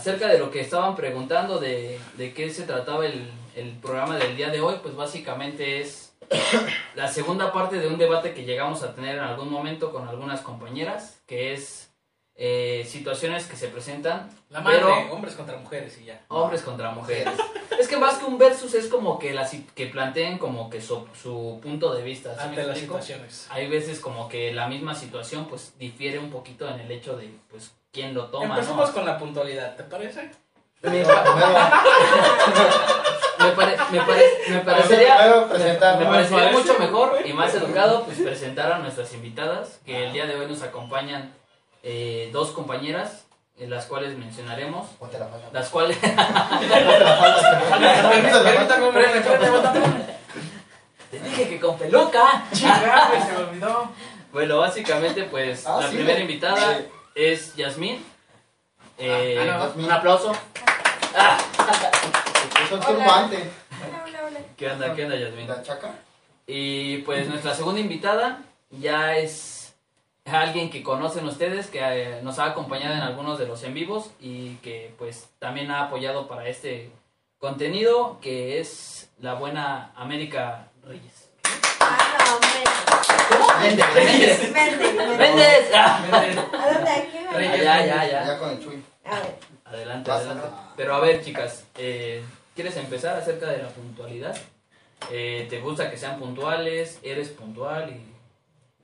acerca de lo que estaban preguntando de, de qué se trataba el, el programa del día de hoy, pues básicamente es la segunda parte de un debate que llegamos a tener en algún momento con algunas compañeras, que es eh, situaciones que se presentan, La madre, pero hombres contra mujeres y ya. hombres contra mujeres. Es que más que un versus es como que, la, si- que planteen como que su, su punto de vista. ¿sí me Ante las situaciones. Hay veces como que la misma situación pues difiere un poquito en el hecho de pues quién lo toma, Empecemos ¿no? con la puntualidad, ¿te parece? Me, pa- me pare- me pare- me parecería, mucho mejor y más educado pues presentar a nuestras invitadas que el día de hoy nos acompañan eh, dos compañeras en las cuales mencionaremos la las cuales te dije que con peluca se me olvidó. bueno básicamente pues Ah, la sí, primera invitada Sí. Es Yasmín Eh, Ah, no, Yasmín. un aplauso Eso es turbante. Hola, hola, hola. ¿qué onda qué onda Yasmín? La chaca. Y pues nuestra segunda invitada ya es alguien que conocen ustedes, que eh, nos ha acompañado en algunos de los en vivos y que pues también ha apoyado para este contenido, que es la buena América Reyes. Ah, no, Vende, Méndez. ¡Méndez! Ah, ¿A dónde? ¿Aquí? ya, Reyes. ya, ya, ya. Ya con el chuy. A ver. Adelante, adelante. Pero a ver, chicas, eh, ¿quieres empezar acerca de la puntualidad? Eh, ¿Te gusta que sean puntuales? ¿Eres puntual? Y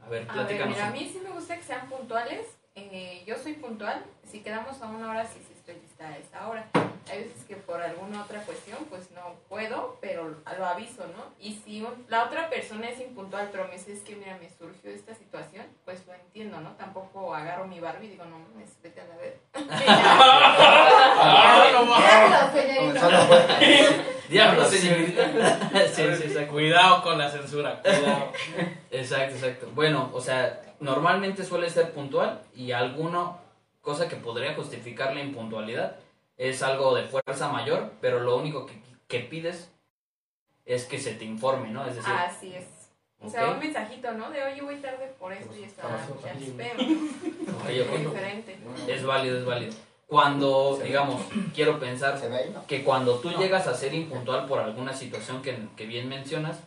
a ver, A ver, platícanos. mira, a mí sí me gusta que sean puntuales. Eh, yo soy puntual. Si quedamos a una hora, sí, sí estoy lista a esa hora. Hay veces que por alguna otra cuestión, pues no puedo, pero lo aviso, ¿no? Y si un- la otra persona es impuntual, pero me dice, es que mira, me surgió esta situación, pues lo entiendo, ¿no? Tampoco agarro mi Barbie y digo, no mames, vete a la. Ah, mames. Diablo, señorita. sí, sí, exacto. Cuidado con la censura, cuidado. Exacto, exacto. Bueno, o sea, normalmente suele ser puntual y alguna cosa que podría justificar la impuntualidad es algo de fuerza mayor, pero lo único que, que pides es que se te informe, ¿no? Es decir, Así es. O sea, un mensajito, ¿no? De oye, voy tarde por esto y. Vamos, Ya vamos. espero. ok, Es diferente. es válido, es válido. Cuando, Se ve. digamos, quiero pensar ¿Se ve ahí? No. que cuando tú llegas a ser impuntual por alguna situación que, que bien mencionas,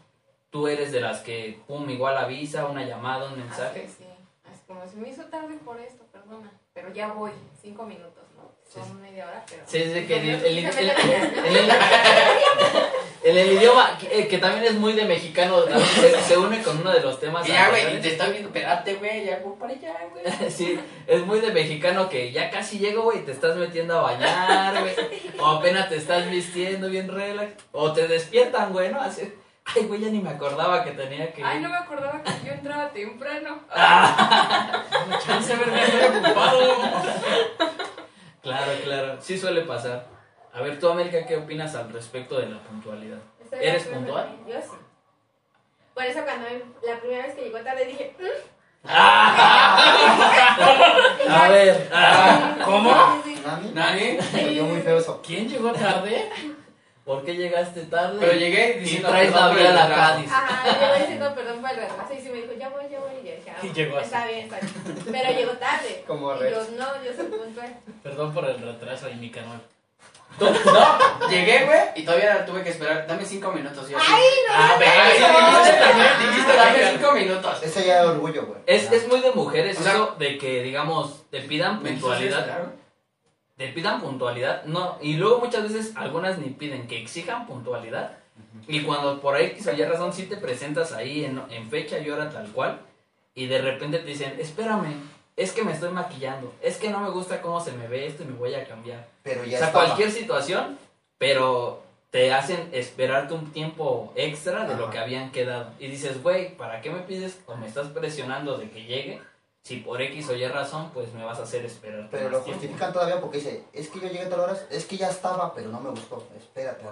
tú eres de las que, pum, igual avisa, una llamada, un mensaje. Así, sí. Así como se me hizo tarde por esto, perdona. Pero ya voy, cinco minutos, ¿no? Son Sí, media hora, pero. Sí, sí, que cinco el, el- el- ¿no? el- el- idioma, que, eh, que también es muy de mexicano, también se, se une con uno de los temas. Ya, güey, te estoy viendo, espérate, güey, ya voy para allá, güey. Sí, es muy de mexicano que ya casi llego, güey, te estás metiendo a bañar, güey, o apenas te estás vistiendo bien relax, o te despiertan, güey, ¿no? Así, ay, güey, ya ni me acordaba que tenía que... Ay, no me acordaba que yo entraba temprano. Chance, verga, estoy ocupado. Claro, claro, sí suele pasar. A ver, tú, América, ¿qué opinas al respecto de la puntualidad? Estoy ¿Eres puntual? Yo sí. Por eso cuando la primera vez que llegó tarde dije, "Mm". A ver, ah, ¿Cómo? ¿Nani? ¿Nadie? Me oyó muy feo eso. ¿Quién llegó tarde? ¿Por qué llegaste tarde? Pero llegué y diciendo traes perdón por el labial acá, retraso. dice. Ajá, yo diciendo perdón por el retraso y sí me dijo, ya voy, ya voy. Y yo dije, ah, Y llegó así. está bien, está bien. Pero llegó tarde. Como y yo, no, yo soy puntual. Perdón por el retraso y mi canal. No, no, llegué, güey, y todavía tuve que esperar. Dame cinco minutos. Yo. ¡Ay, no! Ah, dijiste dame cinco minutos. Ese ya es orgullo, güey. Es, es muy de mujeres O sea, eso de que, digamos, te pidan ¿Me puntualidad. Te pidan puntualidad, no, y luego muchas veces algunas ni piden que exijan puntualidad. Y cuando por ahí X o Y razón sí te presentas ahí en, en fecha y hora tal cual, y de repente te dicen, espérame, es que me estoy maquillando, es que no me gusta cómo se me ve esto y me voy a cambiar. Pero O ya sea, estaba. cualquier situación, pero te hacen esperarte un tiempo extra de lo que habían quedado. Y dices, güey, ¿para qué me pides o me estás presionando de que llegue? Si por X o Y razón, pues me vas a hacer esperar. Pero lo tiempo. justifican todavía porque dice, es que yo llegué a tal horas, es que ya estaba, pero no me gustó. Espérate.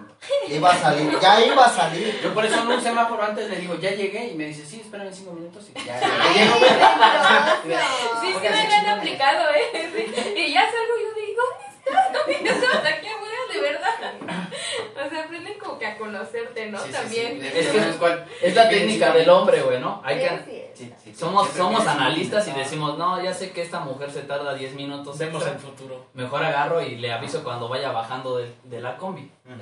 Iba a salir, ya iba a salir. Yo por eso en un semáforo antes le digo, ya llegué, y me dice, sí, espérame cinco minutos, y ya, Ay, llego, no. Sí, sí me han aplicado, ¿eh? Y ya salgo y yo digo, ¿dónde estás? ¿Dónde estás aquí afuera? De verdad. O sea, aprenden como que a conocerte, ¿no? Sí, sí, Sabes también. sí, Es es que que Es la técnica del hombre, güey, ¿no? Hay que, Sí, sí. Sí, sí. somos, somos analistas y decimos, no, ya sé que esta mujer se tarda 10 minutos. Vemos el futuro. Mejor agarro y le aviso cuando vaya bajando de, de la combi.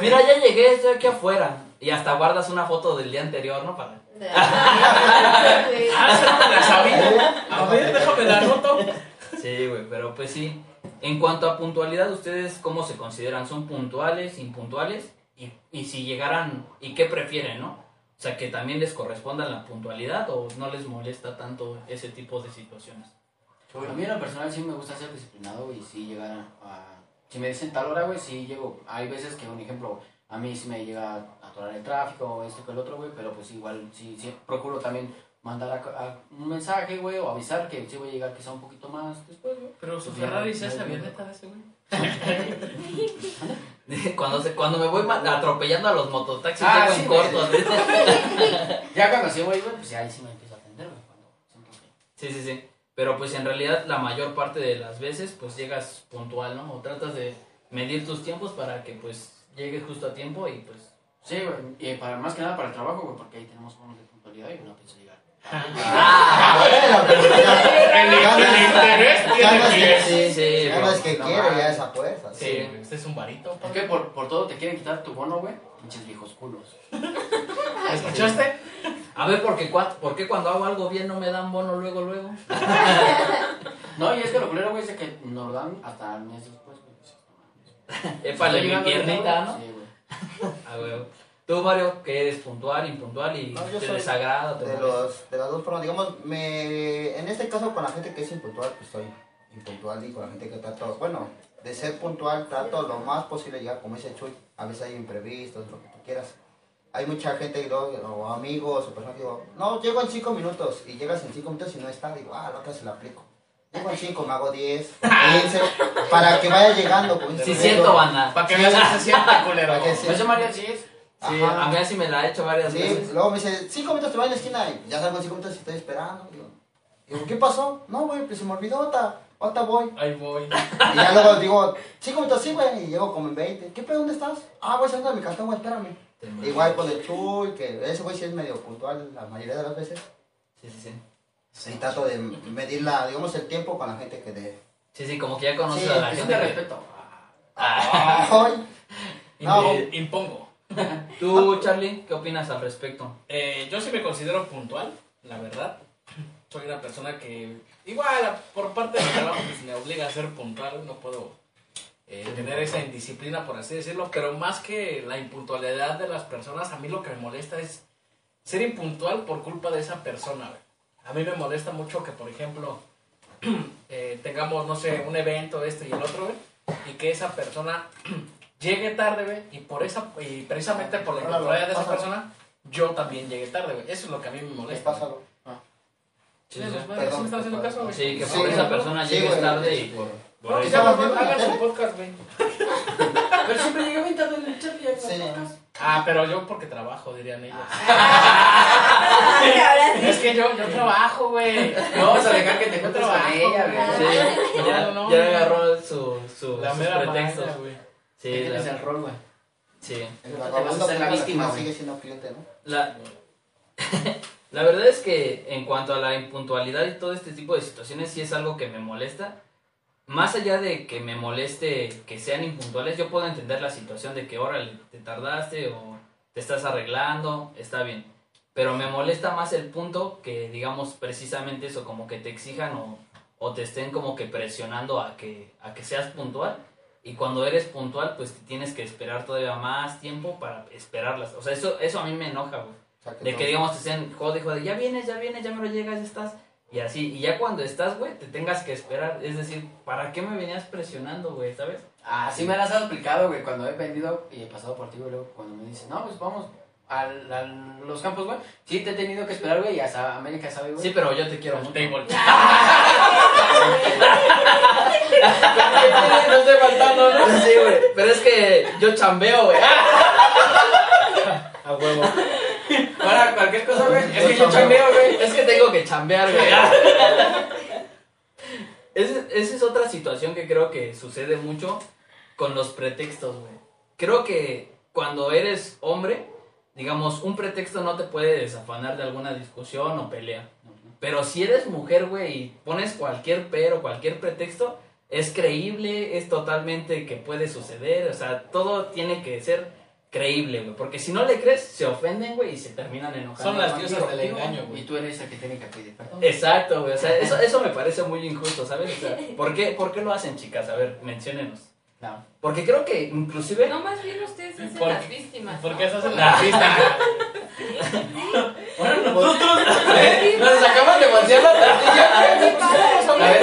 Mira, ya llegué, estoy aquí afuera. Y hasta guardas una foto del día anterior, ¿no? Para... Ah, esa no me la sabía. A ver, déjame la anoto. Sí, güey, pero pues sí. En cuanto a puntualidad, ¿ustedes cómo se consideran? ¿Son puntuales, impuntuales? Y, y si llegaran, ¿y qué prefieren, no? O sea, que también les corresponda la puntualidad o no les molesta tanto ese tipo de situaciones. A mí en lo personal sí me gusta ser disciplinado y sí llegar a... Si me dicen tal hora, güey, sí llego. Hay veces que, un ejemplo, a mí sí me llega a atorar el tráfico o esto que el otro, güey, pero pues igual sí, sí procuro también mandar a, a un mensaje, güey, o avisar que sí voy a llegar quizá un poquito más después, güey. Pero su Pues Ferrari se ya, hace avioneta de ese güey. Cuando, se, cuando me voy atropellando a los mototaxis, Ah, sí, en. Ya cuando sí voy, güey, pues ya ahí sí me empiezo a atender, güey, cuando siento que... Sí, sí, sí. Pero pues en realidad la mayor parte de las veces pues llegas puntual, ¿no? O tratas de medir tus tiempos para que pues llegues justo a tiempo y pues... Sí, güey, y para, más que nada para el trabajo, güey, porque ahí tenemos bonos de puntualidad y no pienso llegar. Ah, bueno, pero El, el es- es Sí, es que quiere, ya es a fuerza. Sí. Este es un varito. Es que por, por todo te quieren quitar tu bono, güey, pinches viejos culos. ¿Escuchaste? A ver, ¿por qué, cua- por qué cuando hago algo bien no me dan bono luego, luego? No, y es que lo culero, güey, es de que nos lo dan hasta el mes después, güey. No mames. Épale, mi piernita, ¿no? Sí, güey. Ah, güey. Tú, Mario, que eres puntual, impuntual y No, yo te soy desagrada, te De, los, de las dos formas, digamos, me, en este caso con la gente que es impuntual, pues soy impuntual y con la gente que trato, bueno, de ser puntual trato lo más posible llegar, como dice Chuy, a veces hay imprevistos, lo que tú quieras. Hay mucha gente ¿no? o amigos o personas que digo, no, llego en cinco minutos y llegas en cinco minutos y no está, digo, ah, la otra se la aplico. Llego en cinco, me hago 10, 15, para que vaya llegando. dice Sí, siento, banda. Para que veas que se siente culero. Para que se- Pues yo, María, sí es. Sí, Ajá. a mí así me la he hecho varias Sí, veces. luego me dice, cinco minutos te vas en la esquina y ya salgo en cinco minutos y estoy esperando. Digo, digo, ¿qué pasó? No, güey, pues se me olvidó, ahorita, ahorita voy. Ahí voy. Y ya luego digo, cinco minutos sí, güey, y llego como en 20. ¿Qué pedo, dónde estás? Ah, voy saliendo de mi cartón, güey, espérame. Igual con el Chuy, que ese güey sí es medio puntual la mayoría de las veces. Sí, sí, sí. Y trato de medir la, digamos, el tiempo con la gente que de... Sí, sí, como que ya conoces Sí, a la gente. de que- respeto. ¡Ay! No. Impongo. Tú, Charlie, ¿qué opinas al respecto? Eh, yo sí me considero puntual, la verdad. Soy una persona que, igual, por parte de mi trabajo, pues me obliga a ser puntual. No puedo eh, tener esa indisciplina, por así decirlo. Pero más que la impuntualidad de las personas, a mí lo que me molesta es ser impuntual por culpa de esa persona. A mí me molesta mucho que, por ejemplo, eh, tengamos, no sé, un evento, este y el otro, y que esa persona llegue tarde, güey, y por esa, y precisamente por la impuntualidad de esa pásalo. persona, yo también llegué tarde, güey. Eso es lo que a mí me Les molesta. pásalo. Sí, pues, sí. bueno, Perdón, ¿sí me están haciendo caso, güey? Sí, que Sí, por esa güey. persona güey. tarde y por... por No, que eso. se hagan ¿Estabas viendo la hagan su podcast, güey. Pero siempre llega bien tarde el chat y ya Sí. Ah, pero yo porque trabajo, dirían ellos. Sí. Es que yo, yo trabajo, güey. No vamos a dejar que te Yo juntes con ella, güey. Sí, ya, No, no, ya agarró su, su, La sus mera pretextos. güey. Sí, tienes la, el rol, güey. sí. El Te vas a hacer la víctima, sigue siendo cliente, ¿no? La, la verdad es que en cuanto a la impuntualidad y todo este tipo de situaciones, sí es algo que me molesta. Más allá de que me moleste que sean impuntuales, yo puedo entender la situación de que, órale, te tardaste o te estás arreglando, está bien. Pero me molesta más el punto que, digamos, precisamente eso, como que te exijan o, o te estén como que presionando a que, a que seas puntual. Y cuando eres puntual, pues te tienes que esperar todavía más tiempo para esperarlas. O sea, eso, eso a mí me enoja, güey. O sea, De que digamos te estén jode, jode, ya vienes, ya vienes, ya me lo llegas, ya estás. Y así, y ya cuando estás, güey, te tengas que esperar. Es decir, ¿para qué me venías presionando, güey? ¿Sabes? Ah, sí me las has explicado, güey, cuando he vendido y he pasado por ti, güey, luego cuando me dicen, no, pues vamos al- a los campos, güey. Sí, te he tenido que esperar, güey, y hasta América sabe, güey. Sí, pero yo te quiero mucho. Table. no estoy faltando, ¿no? Sí, güey. Pero es que yo chambeo, güey. A huevo. Para cualquier cosa, güey. Es que yo chambeo, güey. Es que tengo que chambear, güey. Esa esa es otra situación que creo que sucede mucho con los pretextos, güey. Creo que cuando eres hombre, digamos, un pretexto no te puede desafanar de alguna discusión o pelea. Pero si eres mujer, güey, y pones cualquier pero, cualquier pretexto, es creíble, es totalmente que puede suceder, o sea, todo tiene que ser creíble, güey, porque si no le crees, se ofenden, güey, y se terminan enojando. Son las diosas del engaño, Y güey. tú eres el que tiene que pedir perdón. Exacto, güey, o sea, eso, eso me parece muy injusto, ¿sabes? O sea, ¿por, qué, ¿Por qué lo hacen, chicas? A ver, menciónenos. No. Porque creo que inclusive... No, más bien ustedes se hacen ¿Por- las víctimas. ¿Por ¿no? qué se hacen la pista? Bueno, nosotros nos acabamos de vaciar la tortilla. A ver,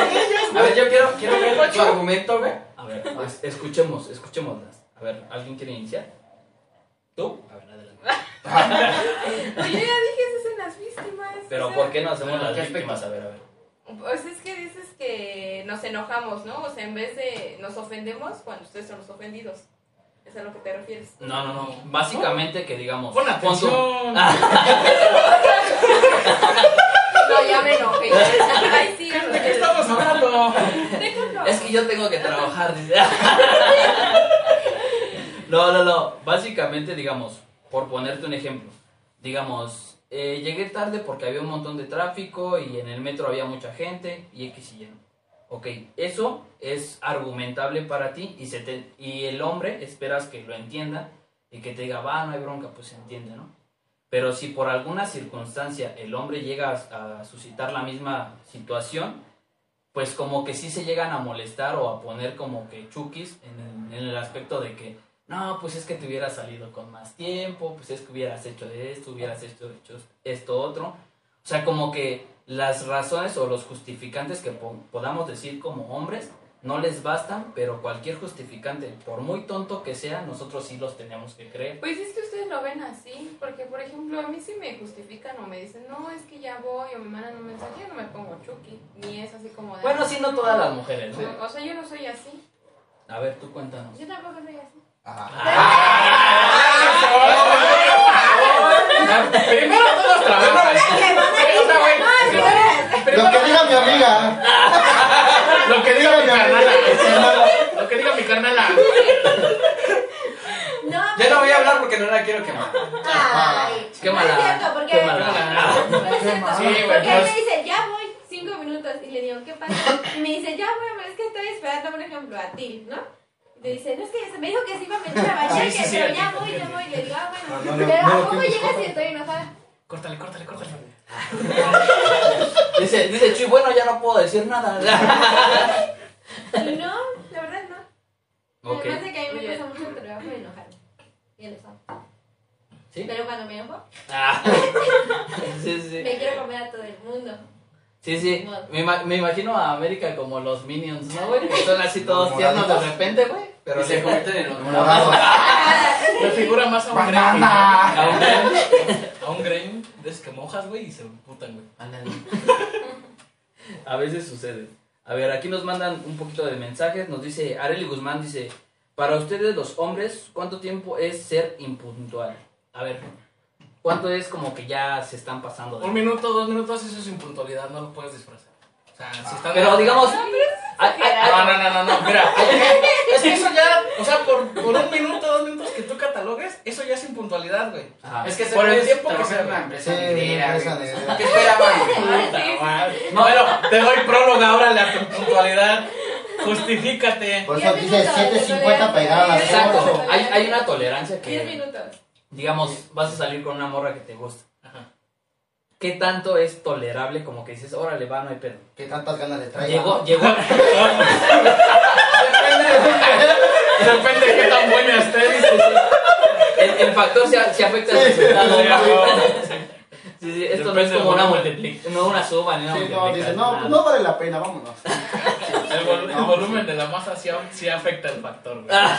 a ver, yo quiero, quiero ver tu argumento, güey. A ver, pues, escuchemos, escuchémoslas. A ver, ¿alguien quiere iniciar? ¿Tú? A ver, adelante. Yo ya dije se hacen las víctimas. Pero o sea, ¿por qué no hacemos Bueno, las ¿qué víctimas? A ver, a ver. Pues es que dices que nos enojamos, ¿no? O sea, en vez de nos ofendemos cuando ustedes son los ofendidos. ¿Es a lo que te refieres? No, no, no. Básicamente que digamos... Pon atención. No, ya me enojé. Ay, sí. ¿De qué estamos hablando? Déjalo. Es que yo tengo que trabajar. dice. No, no, no. Básicamente, digamos, por ponerte un ejemplo. Digamos, eh, llegué tarde porque había un montón de tráfico y en el metro había mucha gente y X y Y. Ok, eso es argumentable para ti y, se te, y el hombre esperas que lo entienda y que te diga, va, no hay bronca, pues se entiende, ¿no? Pero si por alguna circunstancia el hombre llega a, a suscitar la misma situación, pues como que sí se llegan a molestar o a poner como que chukis en el, en el aspecto de que, no, pues es que te hubieras salido con más tiempo, pues es que hubieras hecho esto, hubieras hecho, hecho esto otro. O sea, como que las razones o los justificantes que po- podamos decir como hombres no les bastan, pero cualquier justificante, por muy tonto que sea, nosotros sí los tenemos que creer. Pues es que ustedes lo ven así, porque por ejemplo a mí sí me justifican o me dicen, no, es que ya voy o me mandan un mensaje, yo no me pongo chuki, ni es así como de... Bueno, sí, no todas las mujeres. ¿no? O sea, yo no soy así. A ver, tú cuéntanos. Yo tampoco soy así. Primero Lo que diga mi amiga. Lo que diga mi carnala. Lo que diga mi carnala. No, Ya no voy a hablar porque no la quiero quemar. Ay, Qué no es mala. cierto, porque... Qué mala. No es cierto, Sí, güey, porque él me dice, ya voy, cinco minutos, y le digo, ¿qué pasa? Y me dice, ya voy, pero es que estoy esperando, por ejemplo, a ti, ¿no? Y te dice, no, es que se me dijo que se iba a meter a bañar, Sí, sí, que- sí, pero a ya voy, ya voy, y le digo, ah, bueno, No, pero no, ¿a no, poco no, llegas y estoy enojada? Córtale, córtale, córtale. Dice, dice Chuy, bueno, ya no puedo decir nada. Y no, la verdad no. ok. Además de que a mí me cuesta mucho trabajo enojarme. Y lo sabe. ¿Sí? Pero cuando me enojo, Ah. Sí, sí. me quiero comer a todo el mundo. Sí, sí. Me, me imagino a América como los Minions, ¿no, güey? Que son así todos tiernos de repente, güey. Pero se convierten en los Morado. Me figura más a un. Banana. A un Grey. A un de esos que mojas, güey, y se emputan, güey. Ándale. A veces sucede. A ver, aquí nos mandan un poquito de mensajes. Nos dice, Areli Guzmán dice, para ustedes los hombres, ¿cuánto tiempo es ser impuntual? A ver, ¿cuánto es como que ya se están pasando? de- Un minuto, dos minutos, eso es impuntualidad, no lo puedes disfrazar. O sea, si están. Pero digamos... ay, ay, No, no, no, no, no, mira. Es que eso ya, o sea, por, por un minuto, dos minutos que tú catalogues, eso ya es impuntualidad, güey. Ajá. Es que se Por el puede tiempo que en una empresa Sí, empresa güey. negrera. ¿Qué? No, bueno, te doy próloga, órale a tu puntualidad. Justifícate. Por eso dice minutos, 7.50 para llegar a las Exacto. 8. Hay, hay una tolerancia que, minutos. digamos, vas a salir con una morra que te gusta. ¿Qué tanto es tolerable como que dices, órale, va, no hay pedo? ¿Qué tantas ganas le trae? Llegó, llegó, Depende de qué tan buena estés. el, el factor se, se afecta al resultado. Sí, sí, esto no es como una multiplicación, no una suma ni una Sí, no, dice, no, nada. no vale la pena, vámonos. El, vol- el volumen de la masa sí, sí afecta el factor. Ah.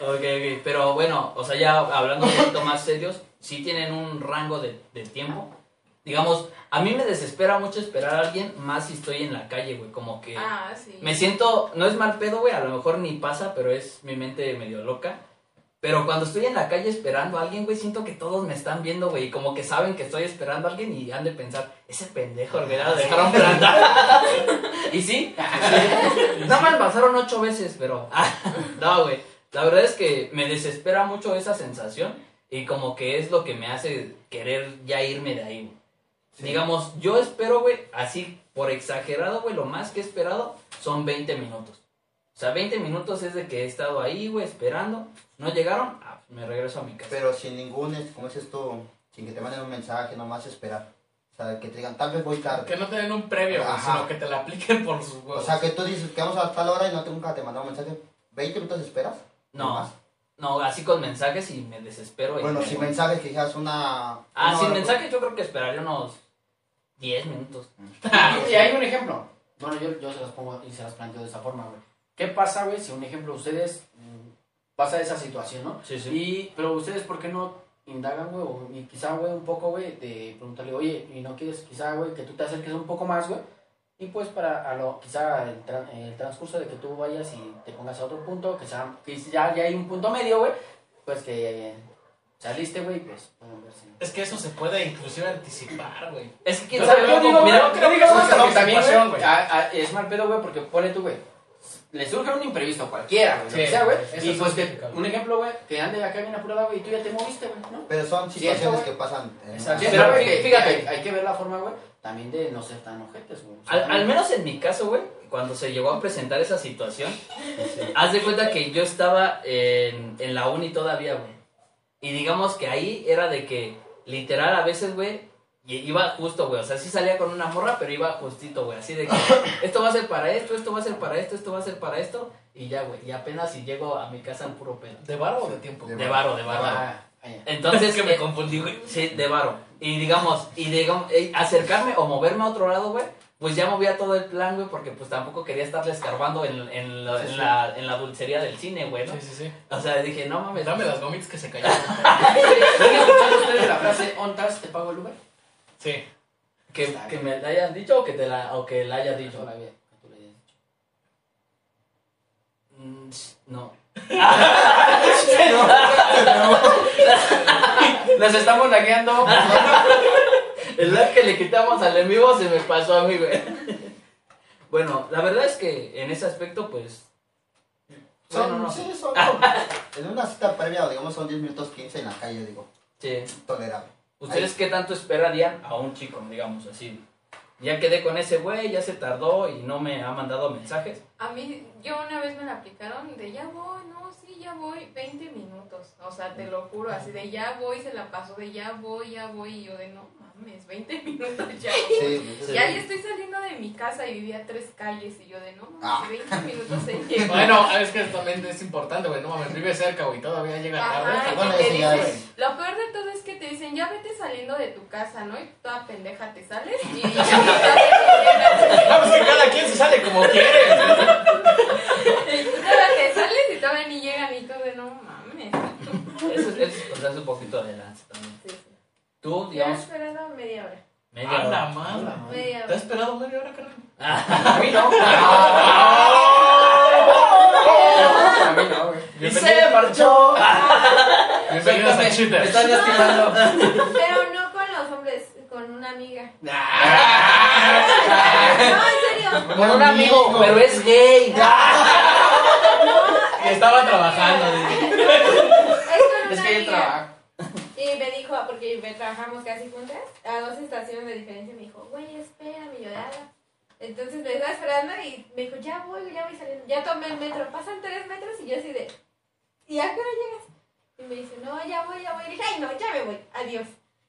Ok, ok, pero bueno, o sea, ya hablando un poquito más serios, sí tienen un rango de, de tiempo. Digamos, a mí me desespera mucho esperar a alguien, más si estoy en la calle, güey, como que Ah, sí. me siento, no es mal pedo, güey, a lo mejor ni pasa, pero es mi mente medio loca. Pero cuando estoy en la calle esperando a alguien, güey, siento que todos me están viendo, güey, y como que saben que estoy esperando a alguien y han de pensar, ese pendejo, güey, lo dejaron plantar. y sí, sí. nada más pasaron ocho veces, pero no, güey. La verdad es que me desespera mucho esa sensación Y como que es lo que me hace querer ya irme de ahí, güey. Sí. Digamos, yo espero, güey, así por exagerado, güey, lo más que he esperado son 20 minutos. O sea, 20 minutos es de que he estado ahí, güey, esperando. No llegaron, ah, me regreso a mi casa. Pero sin ningún, como dices tú, sin que te manden un mensaje, nomás esperar. O sea, que te digan, tal vez voy tarde. Que no te den un previo, güey, Ajá. sino que te la apliquen por sus O huevos. sea, que tú dices que vamos a tal hora y no te, nunca te mandaron un mensaje. ¿20 minutos esperas? No, Nomás. no, así con mensajes y me desespero. y Bueno, me sin voy. mensajes que dijeras una... Ah, una sin hora, mensajes yo creo que esperaría unos 10 minutos. Y hay un ejemplo. Bueno, yo, yo se las pongo y se las planteo de esa forma, güey. ¿Qué pasa, güey, si un ejemplo ustedes mm, pasa esa situación, ¿no? Sí, sí. Y, pero ustedes, ¿por qué no indagan, güey? O, y quizá, güey, un poco, güey, de preguntarle, oye, ¿y no quieres, quizá, güey, que tú te acerques un poco más, güey? Y pues para, a lo, quizá el, tra- el transcurso de que tú vayas y te pongas a otro punto, que, sea, que ya, ya hay un punto medio, güey, pues que eh, saliste, güey, pues. Es que eso se puede inclusive anticipar, güey. Es que quién Yo- digo, mira, no creo que porque una también, güey, es mal pedo, güey, porque pone tú, güey, le surge un imprevisto cualquiera, güey, lo Sí, que sea, güey, y es pues que, un ejemplo, güey, que ande acá bien apurada, güey, y tú ya te moviste, güey, ¿no? Pero son Sí, situaciones que pasan. en Exacto. una- Sí, pero Pero güey, que- fíjate. hay, hay que ver la forma, güey, también de no ser tan ojetes, güey. O sea, Al, al menos en mi caso, güey, cuando se llegó a presentar esa situación, haz de cuenta que yo estaba en, en la uni todavía, güey. Y digamos que ahí era de que, literal, a veces, güey, y- iba justo, güey. O sea, sí salía con una morra, pero iba justito, güey. Así de que, esto va a ser para esto, esto va a ser para esto, esto va a ser para esto. Y ya, güey. Y apenas si llego a mi casa en puro pedo. ¿De varo o de tiempo? De De varo, de varo. ah, ah. Entonces, es que me eh, confundí, güey. Sí, de varo. Y digamos, y digamos, eh, acercarme o moverme a otro lado, güey, pues ya movía todo el plan, güey, porque pues tampoco quería estarle escarbando en, en, la, en, la, en la dulcería del cine, güey, ¿no? Sí, sí, sí. O sea, dije, no mames. Dame las gomitas que se cayeron. ¿No han escuchado ustedes la frase, ontas, te pago el Uber? Sí. Que, que me la hayan dicho o que, te la, o que la haya dicho. Ahora bien, que tú le hayas dicho. Mm, no. Las estamos lagueando. El like que le quitamos al en vivo se me pasó a mí, güey. Bueno, la verdad es que en ese aspecto, pues. Son, Bueno, no. sí, son como- en una cita previa, digamos, son 10 minutos 15 en la calle, digo, Sí. tolerable. ¿Ustedes qué tanto esperarían a un chico, digamos así? Ya quedé con ese güey, ya se tardó y no me ha mandado mensajes. A mí, yo una vez me la aplicaron de ya voy, no, sí, ya voy, 20 minutos. O sea, te lo juro, así de ya voy, se la pasó de ya voy, ya voy. Y yo de no mames, 20 minutos ya. Sí, Sí. Ya, ya estoy saliendo de mi casa y vivía a tres calles. Y yo de no Ah. mames, 20 minutos en llegar. Bueno, es que también es importante, güey. No mames, vive cerca, güey. Todavía llega tarde. Ajá, Bueno, te dicen- lo peor de todo es que te dicen, ya vete saliendo de tu casa, ¿no? Y toda pendeja te sales y ya Vamos, que cada quien se sale como quiere. Y tú todavía te sales y todavía ni llegan y todo de no mames. Eso, es- eso o sea, es un poquito de lanza también. Sí, sí. Tú, Yo he digamos, esperado media hora. media A la hora. madre. Media ¿Te has hora. esperado media hora, carnal? A mí no. A mí no, güey. Y se marchó. Bienvenidos a Me Cheaters. están lastimando. Pero no con los hombres, con una amiga. Ah. No, en. Con un amigo, pero es gay. Que estaba trabajando. Es Es que yo amiga. trabajo. Y me dijo, porque me trabajamos casi juntas, a dos estaciones de diferencia, me dijo, güey, espérame, "Ah". Entonces me estaba esperando y me dijo, ya voy, ya voy saliendo. Ya tomé el metro, pasan tres metros y yo así de, ¿y a qué hora llegas? Y me dice, no, ya voy, ya voy. Y dije, ay, no, ya me voy, adiós.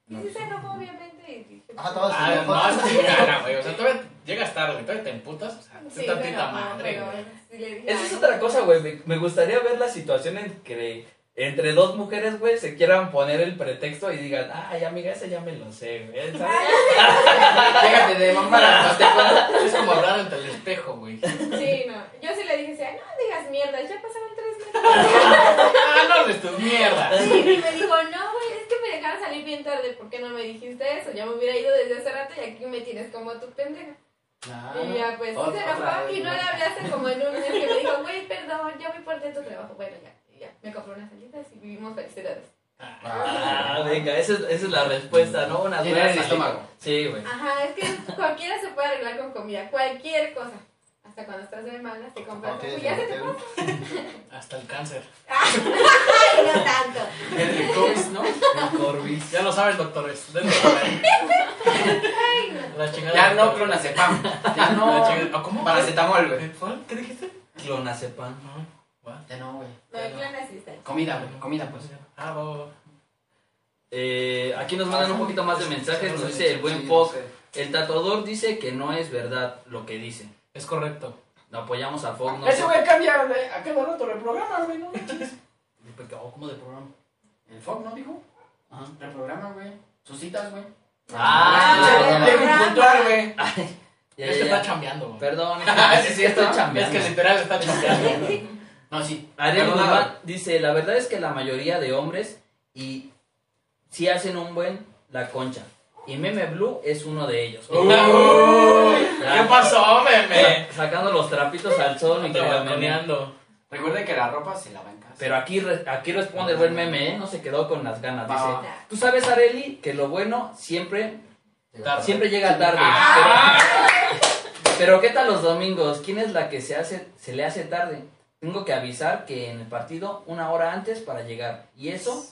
Y sí se enojó, obviamente. Y dije, Ah, Ah, no, cara, güey. O sea, todavía llegas tarde, todavía te emputas. O sea, sí, es tantita madre, pero güey. sí Esa es "Ay, otra cosa, güey. Me, me gustaría ver la situación en que entre dos mujeres, güey, se quieran poner el pretexto y digan, ay, amiga, ese ya me lo sé, güey. Déjate de mamá. Es como hablar ante el espejo, güey. Sí, no. Yo sí le dije, "Ay, no digas mierda, ya pasaron tres metros. Ah, no hables tus mierdas. Sí, y me dijo, no, güey, es que me dejaron salir bien tarde. ¿Por qué no me dijiste eso? Ya me hubiera ido desde hace rato y aquí me tienes como tu pendeja. Ah, y ya, pues, otra- se enojó y no le hablaste como en un mes que me dijo, güey, perdón, ya voy por dentro trabajo. Bueno, ya, y ya. Me compró unas salitas y vivimos felicidades. Ah, venga, esa es, esa es la respuesta, ¿no? El buenas estómago. Sí, güey. Ajá, es que cualquiera se puede arreglar con comida, cualquier cosa. Hasta cuando estás de malas te compras Ok, y ya se te pasa. Hasta el cáncer. Ay, no tanto. El COVID, ¿no? El Corbis. Ya lo saben, doctores. Denle por ahí. Ay, no. La chingada. Ya no clonazepam. Ya La no. chingada- ¿Ah, ¿Cómo? Paracetamol, güey. ¿Qué dijiste? Clonazepam. Ya no, güey. No, el clon así está. Comida, güey. Comida, pues. Ah, va. Eh, aquí nos mandan un poquito más de mensajes. Nos dice el buen Poc. El tatuador dice que no es verdad lo que dice. Es correcto. No apoyamos a Fox. No Ese güey cambia a cada rato reprograma, güey, no. Oh, ¿Cómo de programa? El Fog, ¿no, dijo? Ajá. Reprograma, güey. Sus citas, güey. Ah, Ah, Llego programa. puntual, güey. Ya, es ya, que ya. está chambeando, güey. Perdón, sí, chambeando. Es que literal está chambeando. No, sí. Ariel. Guzmán dice, la verdad es que la mayoría de hombres y sí hacen un buen la concha. Y Meme Blue es uno de ellos. Uy. ¿Qué pasó, meme? Sacando los trapitos al sol, mi Anda querido Meme. balconeando. Recuerde que la ropa se lava en casa. Pero aquí, re- aquí responde el buen Meme, ¿eh? no se quedó con las ganas. Dice, tú sabes, Areli, que lo bueno siempre, Tarde. siempre llega tarde. Ah. Pero, pero ¿qué tal los domingos? ¿Quién es la que se, hace, se le hace tarde? Tengo que avisar que en el partido una hora antes para llegar. Y eso,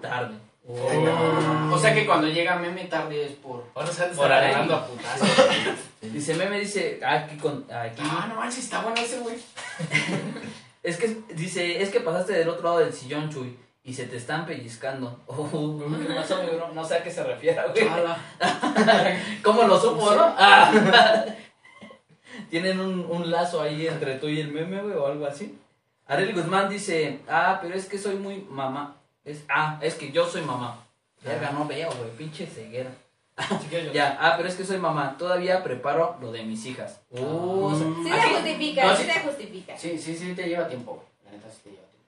tarde. O sea que cuando llega meme tarde es por. Ahora se Por agarrando a putazos. Dice Meme, dice, aquí con, aquí. Ah, no manches, está bueno ese, güey. Es que, dice, es que pasaste del otro lado del sillón, Chuy, y se te están pellizcando. Oh, no, sé, bro, no sé a qué se refiere, güey. ¿Cómo lo supo, no? Tienen un, un lazo ahí entre tú y el meme, güey, o algo así. Arely Guzmán dice, ah, pero es que soy muy mamá. Es, ah, es que yo soy mamá. Verga, no veo, güey, pinche ceguera. Ya, ah, pero es que soy mamá. Todavía preparo lo de mis hijas. Uh, o sea, Sí aquí- se justifica, no, sí sí. se justifica. Sí, sí, sí, te lleva tiempo, güey. La neta sí te lleva tiempo.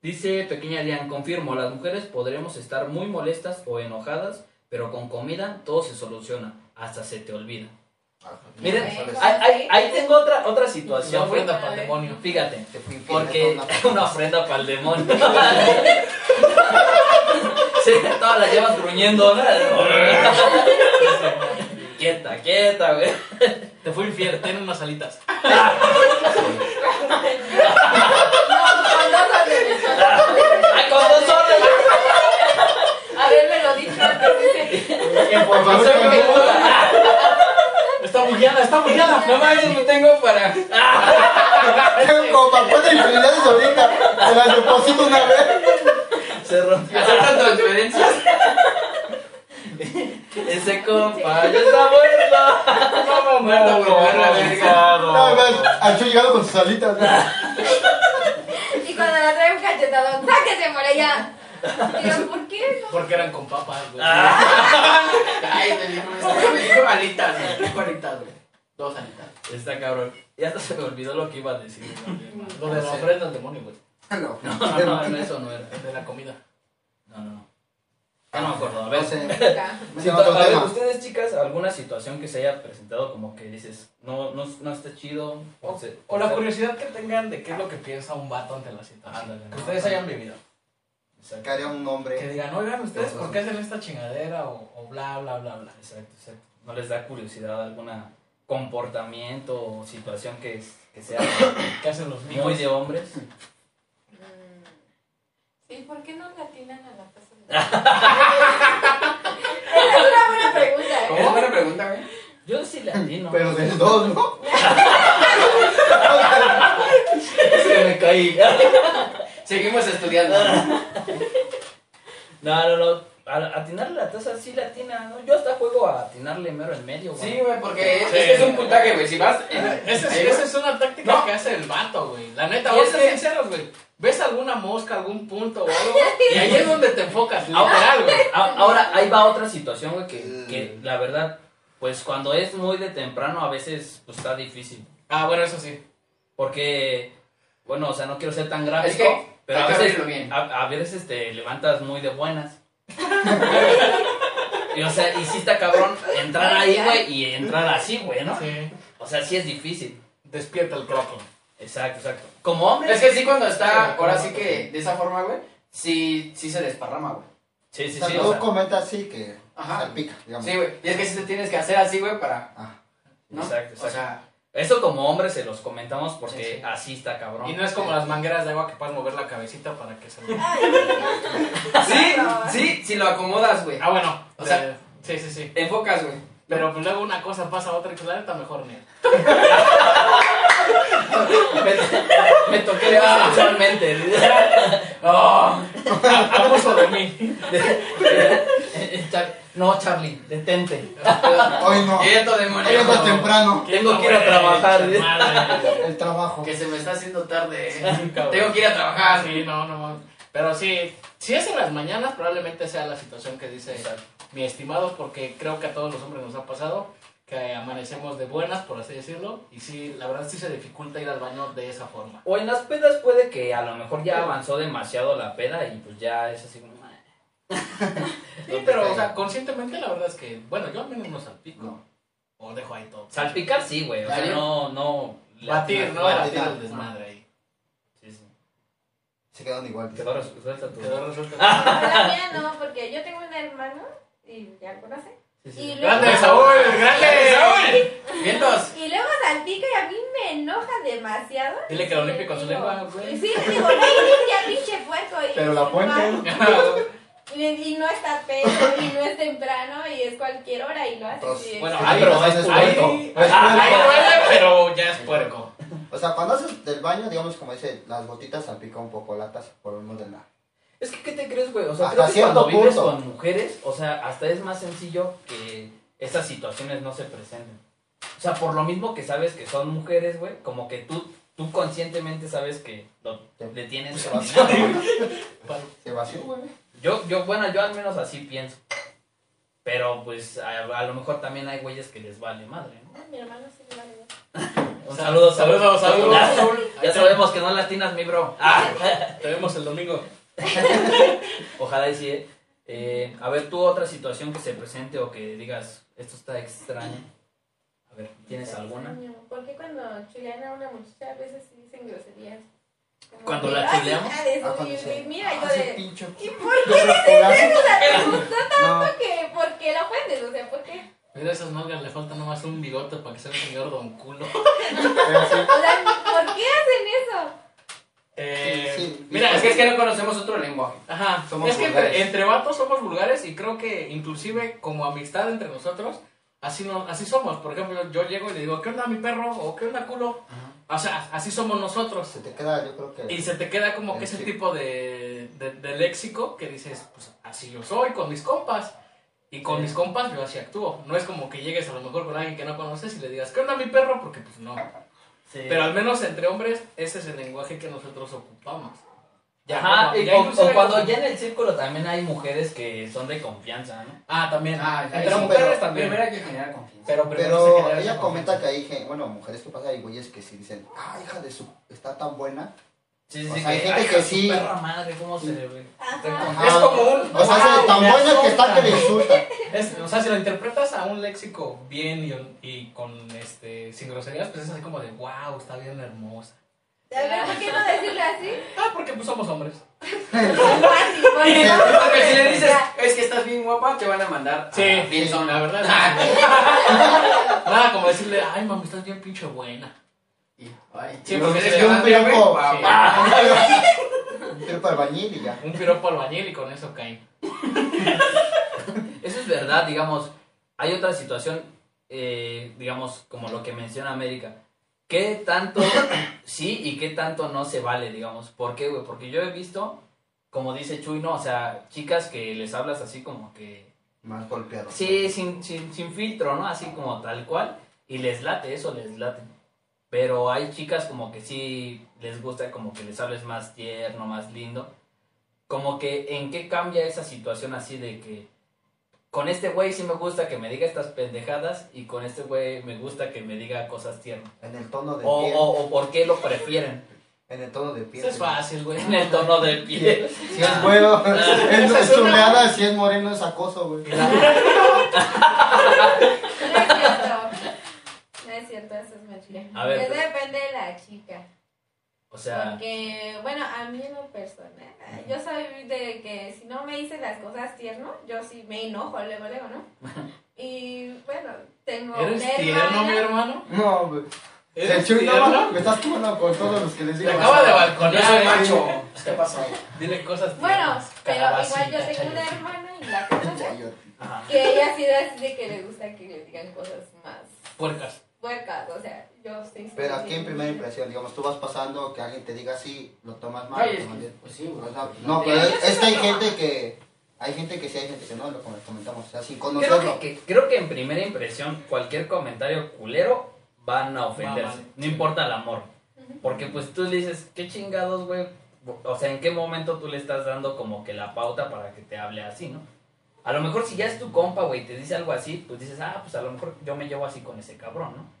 Dice Pequeña Lian, confirmo, las mujeres podremos estar muy molestas o enojadas, pero con comida todo se soluciona, hasta se te olvida. Miren, Ok. ahí, ahí- ahí tengo otra, otra Una situación, güey. ofrenda para el demonio. Fíjate, Te porque una ofrenda para el demonio. sí, todas las llevas gruñendo, ¿no? quieta, quieta, güey. Te fui infiel, ten unas alitas. Ay, con dos órdenes. Haberme lo dicho. Está bugueada, está bugueada. No manches, no tengo para. Tengo como para cuatro infinidades ahorita. Te las deposito una vez. Se rompió. ¿Aceptan transferencias? Ese compa ya está muerto. No, Muerto por ver la verga. No, al llegado con sus alitas. Y cuando la trae un cachetadón, ¡sáquese allá! Y yo, ¿por qué no? Porque eran con papas, güey. Ay, me dijo, me dijo alitas, güey. Me dijo alitas, güey. Dos alitas. Está cabrón. Ya hasta se me olvidó lo que iba a decir. Lo de la ofrenda al demonio, güey. No, No, no, no, eso no era. De la comida. No, no, no. Ya no me acuerdo. A ver, No sé. Sí, a ver, ustedes chicas, alguna situación que se haya presentado como que dices, no, no, no está chido. O, se- o la curiosidad que tengan de qué es lo que piensa un vato ante la situación. Ándale, que ¿no? ustedes hayan vivido. Exacto, Que haría un Que hombre. digan, oigan, ¿ustedes por qué hacen esta chingadera? O, o bla, bla, bla, bla. exacto, exacto. ¿No les da curiosidad alguna comportamiento o situación que, que sea ¿Qué hacen los míos? muy de hombres? Sí, ¿por qué no latinan a la taza de Esa es una buena pregunta, ¿eh? Es buena pregunta, güey. Yo sí le atino. Pero del dos, ¿no? Es que me caí. Seguimos estudiando. No, no, no. A- Atinarle la taza sí le atina, ¿no? Yo hasta juego a atinarle mero en medio, güey. Sí, güey, porque es, Sí. es que es un puntaje, güey. Si vas. Esa es, es una táctica No. que hace el vato, güey. La neta, Y vamos a ser sinceros, güey. ¿Ves alguna mosca, algún punto o algo? Y ahí es donde te enfocas, literal, güey. Ahora, ahí va otra situación, güey, que, que la verdad, pues cuando es muy de temprano a veces pues, está difícil. Ah, bueno, eso sí. Porque, bueno, o sea, no quiero ser tan gráfico, Es que pero a veces, bien. a, a veces te levantas muy de buenas. y, o sea, y sí está cabrón entrar ahí, güey, y entrar así, güey, ¿no? Sí. O sea, sí es difícil. Despierta el croco. Exacto, exacto. Como hombre. Es que sí, cuando está, ahora sí que de esa forma, güey, sí, sí se desparrama, güey. Sí, O sí, sea, sí. tú O sea, comentas así que Ajá. salpica, digamos. Sí, güey. Y es que sí te tienes que hacer así, güey, para. Ah, ¿No? Exacto, O sea, Eso como hombres se los comentamos porque Sí, sí. así está cabrón. Y no es como las mangueras de agua que puedes mover la cabecita para que se Sí, sí, si lo acomodas, güey. Ah, bueno. O sea- eh, sí, sí, sí. Te enfocas, güey. Pero pues luego una cosa pasa a otra y pues la neta mejor ni. me, me toqué muy sensualmente. ¡Oh! Abuso de mí. No, Charlie, detente. Hoy no. Quieto, Hoy es temprano. Tengo que ir a trabajar. Madre. El trabajo. Que se me está haciendo tarde. Tengo que ir a trabajar. Sí, no, no, no. Pero sí, si es en las mañanas, probablemente sea la situación que dice mi estimado, porque creo que a todos los hombres nos ha pasado que amanecemos de buenas, por así decirlo, y sí, la verdad sí se dificulta ir al baño de esa forma. O en las pedas puede que a lo mejor ya avanzó demasiado la peda y pues ya es así como... Sí, pero, o sea, conscientemente la verdad es que, bueno, yo al menos no salpico. No. O dejo ahí todo. Salpicar sí, güey. O sea, no, no... Batir, ¿no? Batir, el desmadre ahí. Sí, sí. Se quedaron igual. Quedó res- suelta tu... Quedó resuelto. La mía no, porque yo tengo un hermano, y ya lo conoce. Sí, sí. Y luego, ¡Grande, Saúl! ¡Grande! Vientos. y luego salpica y a mí me enoja demasiado. Dile que lo limpie con su lengua, güey. Sí, le digo, no limpia, pinche puerco. Y Pero la fuente. Y, y no está pedo, y no es temprano, y es cualquier hora, y lo hace. Y- Bueno, Sí, ahí, pero ahí, es ahí, puerco. ahí duele, pero ya es puerco. O sea, cuando haces del baño, digamos, como dice, las gotitas salpican un poco latas por el mismo de la. Es que, ¿qué te crees, güey? O sea, Hasta creo que cuando vives punto. con mujeres, o sea, hasta es más sencillo que esas situaciones no se presenten. O sea, por lo mismo que sabes que son mujeres, güey, como que tú, tú conscientemente sabes que lo, le tienes Se dominado, vació. güey. Se vació, güey. Yo, yo, bueno, yo al menos así pienso. Pero pues a, a lo mejor también hay güeyes que les vale madre, ¿no? Ah, Mi hermano sí le vale. ver. Un saludo, Saludos, saludos. Ya, Saúl. ya sabemos que no latinas, mi bro. Ah. Te vemos el domingo. Ojalá y sí. ¿eh? Eh, a ver, tú otra situación que se presente o que digas, esto está extraño. A ver, ¿tienes alguna? ¿Por qué cuando chulean a una muchacha a veces sí dicen groserías? Como ¿Cuando que, la "Ay, chuleamos? Ah, Mira, yo Ah, de... pinche. ¿Y por qué Yo O sea, te gustó No, tanto que... ¿Por qué la ofendes? O sea, ¿por qué? Mira esas nalgas, le falta nomás un bigote para que sea un señor don culo. O sea, ¿por qué hacen eso? Eh, Sí, sí. Mira, Es que es que no conocemos otro lenguaje. Ajá, Somos es que entre, entre vatos somos vulgares y creo que inclusive como amistad entre nosotros, así no, así somos. Por ejemplo, yo llego y le digo, ¿qué onda mi perro? o ¿qué onda culo? O sea, así somos nosotros. Se te queda, yo creo que. Y se te queda como que ese Sí. tipo de, de, de léxico que dices, pues así yo soy con mis compas. Y con Sí. mis compas yo así actúo. No es como que llegues a lo mejor con alguien que no conoces y le digas, ¿qué onda mi perro? Porque pues no. Sí. Pero al menos entre hombres, ese es el lenguaje que nosotros ocupamos. Ya, Ajá, cuando- y ya o- o cuando ya en el círculo también hay mujeres que son de confianza, ¿no? Ah, también. Ah, sí, mujeres pero- también. Primero hay que generar confianza. Pero, Pero ella comenta confianza. que hay, bueno, mujeres que pasa, hay güeyes que sí dicen, ah, hija de su, está tan buena. Sí, O sí, sea, hay gente que sí- perra madre, ¿cómo se le ve? Ajá. Es como un. O sea, wow, es tan me buena que está que le insulta. Es- o sea, si lo interpretas a un léxico bien y, y con este sin groserías, pues es así como de wow, está bien hermosa. A ver, ¿por qué no decirle así? Ah, porque pues somos hombres. Porque si le dices, es que estás bien guapa, te van a mandar. Sí, a Wilson. la verdad. Nada, como decirle, ay mami, estás bien pinche buena. Y, ay, Sí, porque se un grande, piropo. va- Un tiro para el bañil y ya. Un piropo albañil y con eso caen. Eso es verdad, digamos. Hay otra situación, eh, digamos, como lo que menciona América. ¿Qué tanto sí y qué tanto no se vale, digamos? ¿Por qué, güey? Porque yo he visto, como dice Chuy, no, o sea, chicas que les hablas así como que... Más golpeado. Sí, sin, sin, sin filtro, ¿no? Así como tal cual. Y les late, eso les late. Pero hay chicas como que sí les gusta como que les hables más tierno, más lindo. Como que en qué cambia esa situación así de que con este güey sí me gusta que me diga estas pendejadas y con este güey me gusta que me diga cosas tiernas. En el tono de O, piel. o, o por qué lo prefieren En el tono de piel. Eso es fácil, güey. en el tono de piel. Si es bueno, es chuleada, si es moreno es acoso, güey. No es cierto. No es cierto, eso es mentira. A ver, pero- depende de la chica. O sea, Porque, bueno, a mí en lo personal, yo soy de que si no me dicen las cosas tierno, yo sí me enojo luego, luego, ¿no? Y bueno, tengo ¿Eres tierno, mi hermano? No, güey. El Chuy, no, no, me estás tomando con todos los que les Te digo. acaba de balconear, soy eh. macho. ¿Qué pasa? Dile cosas. Bueno, tiernas. pero Calabacita, igual yo tengo una hermana y la. Ajá. que ella sí es así de que le gusta que le digan cosas más Puercas. Puercas, o sea, yo sí. Pero aquí en primera impresión, digamos, tú vas pasando, que alguien te diga así, lo tomas mal, Ay, es que- pues sí. O sea, no, pero es, es que hay gente que, hay gente que sí, hay gente que no, lo comentamos, o sea, sin Creo conocerlo. que, que- creo que en primera impresión cualquier comentario culero van a ofenderse. No importa el amor. Porque pues tú le dices, qué chingados, güey. O sea, ¿en qué momento tú le estás dando como que la pauta para que te hable así, no? A lo mejor si ya es tu compa, güey, y te dice algo así, pues dices, ah, pues a lo mejor yo me llevo así con ese cabrón, ¿no?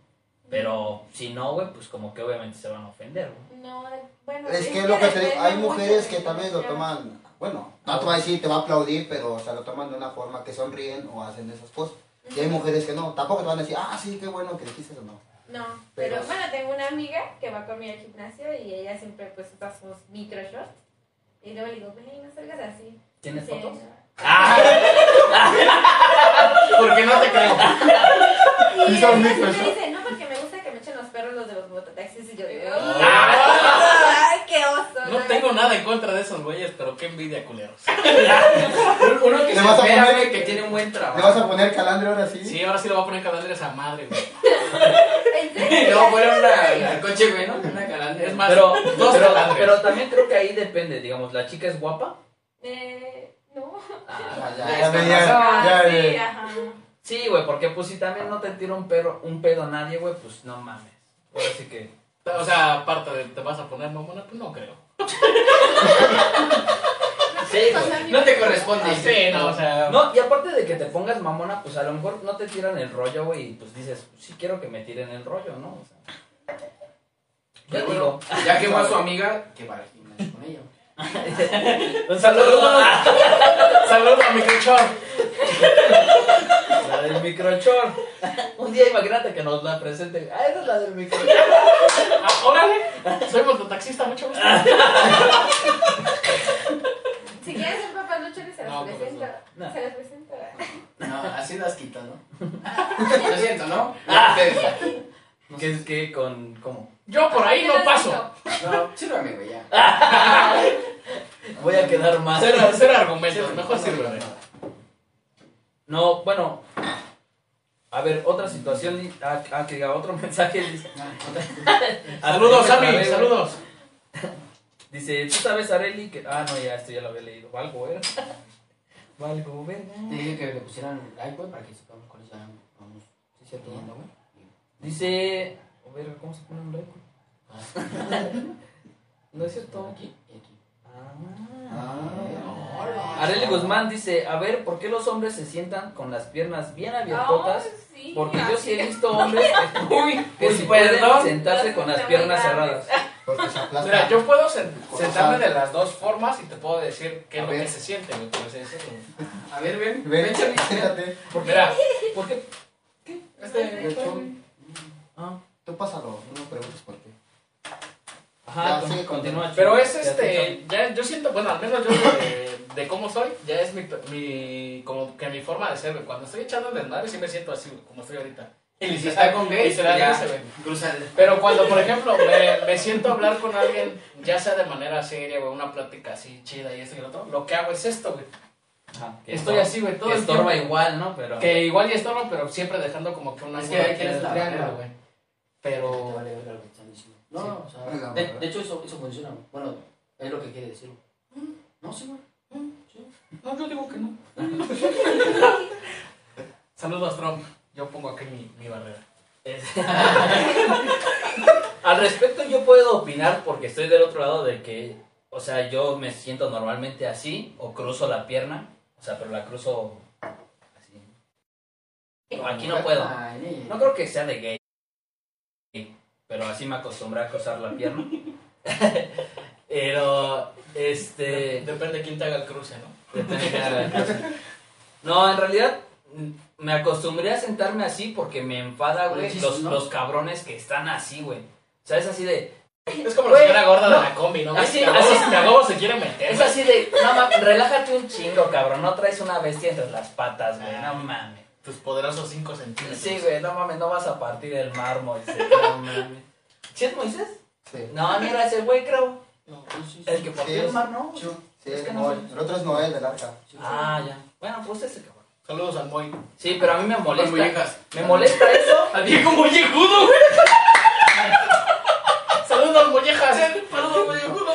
Pero si no, güey, pues como que obviamente se van a ofender, güey. No, bueno. Es que es lo que te digo, hay mujeres que vez lo toman, bueno, no te va a decir, te va a aplaudir, pero o sea, lo toman de una forma que sonríen o hacen esas cosas. Y hay mujeres que no, tampoco te van a decir, ah, sí, qué bueno que dijiste eso, no. No, pero, Pero- bueno, tengo una amiga que va conmigo al gimnasio y ella siempre pues usa sus micro shorts. Y luego le digo, güey, no salgas así. ¿Tienes fotos? "No". Porque no te creo. Y ¿Y son dice, no, porque me gusta que me echen los perros los de los mototaxis. Y yo, Ah. ¡ay, qué oso! No tengo nada en contra de esos güeyes, pero qué envidia, culeros. Uno que ¿Le se vas a espera, poner- güey, que tiene un buen ¿Le vas trabajo. a poner calandre ahora sí? Sí, ahora sí le voy a poner calandre a esa madre, güey. ¿En Y luego poner una, coche, güey, ¿no? Una calandria. Es más, Pero, dos pero, calandres. pero también creo que ahí depende, digamos, la chica es guapa. Eh, no. Ah, ya, Ya ya, ya, ya, Ah, ya, sí, ya. ajá. Sí, güey, porque pues si también no te tira un, perro, un pedo a nadie, güey, pues no mames. Ahora sí que... O sea, aparte de te vas a poner mamona, pues no creo. Sí, güey. No te corresponde. Sí, no, o sea. No, y aparte de que te pongas mamona, pues a lo mejor no te tiran el rollo, güey, y pues dices, sí quiero que me tiren el rollo, ¿no? O sea, Pero yo bueno, digo, ya que va su amiga, Que va al gimnasio con ella. un saludo Saludos a mi cachorro. la del microchor. Un día imagínate que nos la presente. Ah, esa es la del microchor. Ah, órale. Soy mototaxista, mucho gusto. Si quieres un papá lucho, se las No, pues, presento. no. Se las presento. No, así las quita, ¿no? lo siento, ¿no? Ah. Que es que con, ¿cómo? Yo por ahí no paso. No, sírvame, güey, ya. Voy a quedar más. Cero, cero argumentos, mejor sirve. No, bueno. A ver, otra situación. Ah, ah, que diga, otro mensaje. dice- Saludos, Sammy, saludos. Dice, ¿tú sabes, Areli? Que... Ah, no, ya, esto ya lo había leído. Valgo, ¿eh? Valgo, Te verga. dije que le pusieran like, güey, para que sepamos cuáles ya vamos Sí, cierto. viendo, güey. Dice. A ver, ¿cómo se pone un like? No es cierto. Aquí y aquí. Ah. Areli Guzmán dice, a ver, ¿por qué los hombres se sientan con las piernas bien abiertotas? Sí, Porque yo sí he visto hombres que, Uy, que sí pueden perdón. sentarse con las piernas cerradas. Porque se. Mira, yo puedo sen- sentarme de las dos formas y te puedo decir qué es A lo ver. que se siente, decirlo. A ver, ven. Ven, Ven, siéntate. Mira, ¿Por qué? este, hecho, Ah, tú pásalo, no me preguntes por qué. Ajá, Ya, con- sigue continúa. Pero es este, ya yo siento, bueno, al menos yo de, de cómo soy, ya es mi, mi, como que mi forma de ser, güey. Cuando estoy echando el desmadre sí me siento así, güey, como estoy ahorita. Y si está con gays, ya. se ve. Pero cuando, por ejemplo, me, me siento a hablar con alguien, ya sea de manera seria, güey, una plática así chida y esto y lo otro, lo que hago es esto, güey. Ajá, que Estoy estorba- así, güey, todo que el estorba tiempo. igual, ¿no? Pero... Que igual y estorbo, pero siempre dejando como que una Es que güey. Te Pero, vale verga lo que están diciendo. No, Sí. o sea, de, hecho eso, eso funciona. Bueno, es lo que quiere decir. güey. No, sí, güey. Sí. no, yo digo que no. Saludos, Trump. Yo pongo aquí mi, mi barrera. Al respecto yo puedo opinar porque estoy del otro lado de que, o sea, yo me siento normalmente así o cruzo la pierna, o sea, pero la cruzo así. No, aquí no puedo. No creo que sea de gay, pero así me acostumbré a cruzar la pierna. pero, este... Depende de quién te haga el cruce, ¿no? Depende de cada cosa. No, en realidad mm, me acostumbré a sentarme así porque me enfada, güey, Sí, los, ¿no? los cabrones que están así, güey. O sea, es así de... Es como la señora gorda no. de la combi, ¿no? Así, así. huevo se quiere meter. Es así de... No mames, relájate un chingo, cabrón. No traes una bestia entre las patas, güey. No mames. Tus poderosos 5 centímetros. Sí, güey, no mames, no vas a partir el mármol. sí, no mames. ¿Sí es Moisés? Sí. No, mira ese güey, creo. No, pues sí, sí. El que partió Sí, el mar, ¿no? Sí, Es que no. El otro es Noé del arca. Ah, ya. Bueno, pues ese cabrón. Saludos al Moy. Sí, pero a mí me molesta. Me molesta eso. A Diego Mollejudo, güey. Saludos al Mollejas. Saludos al Mollejudo.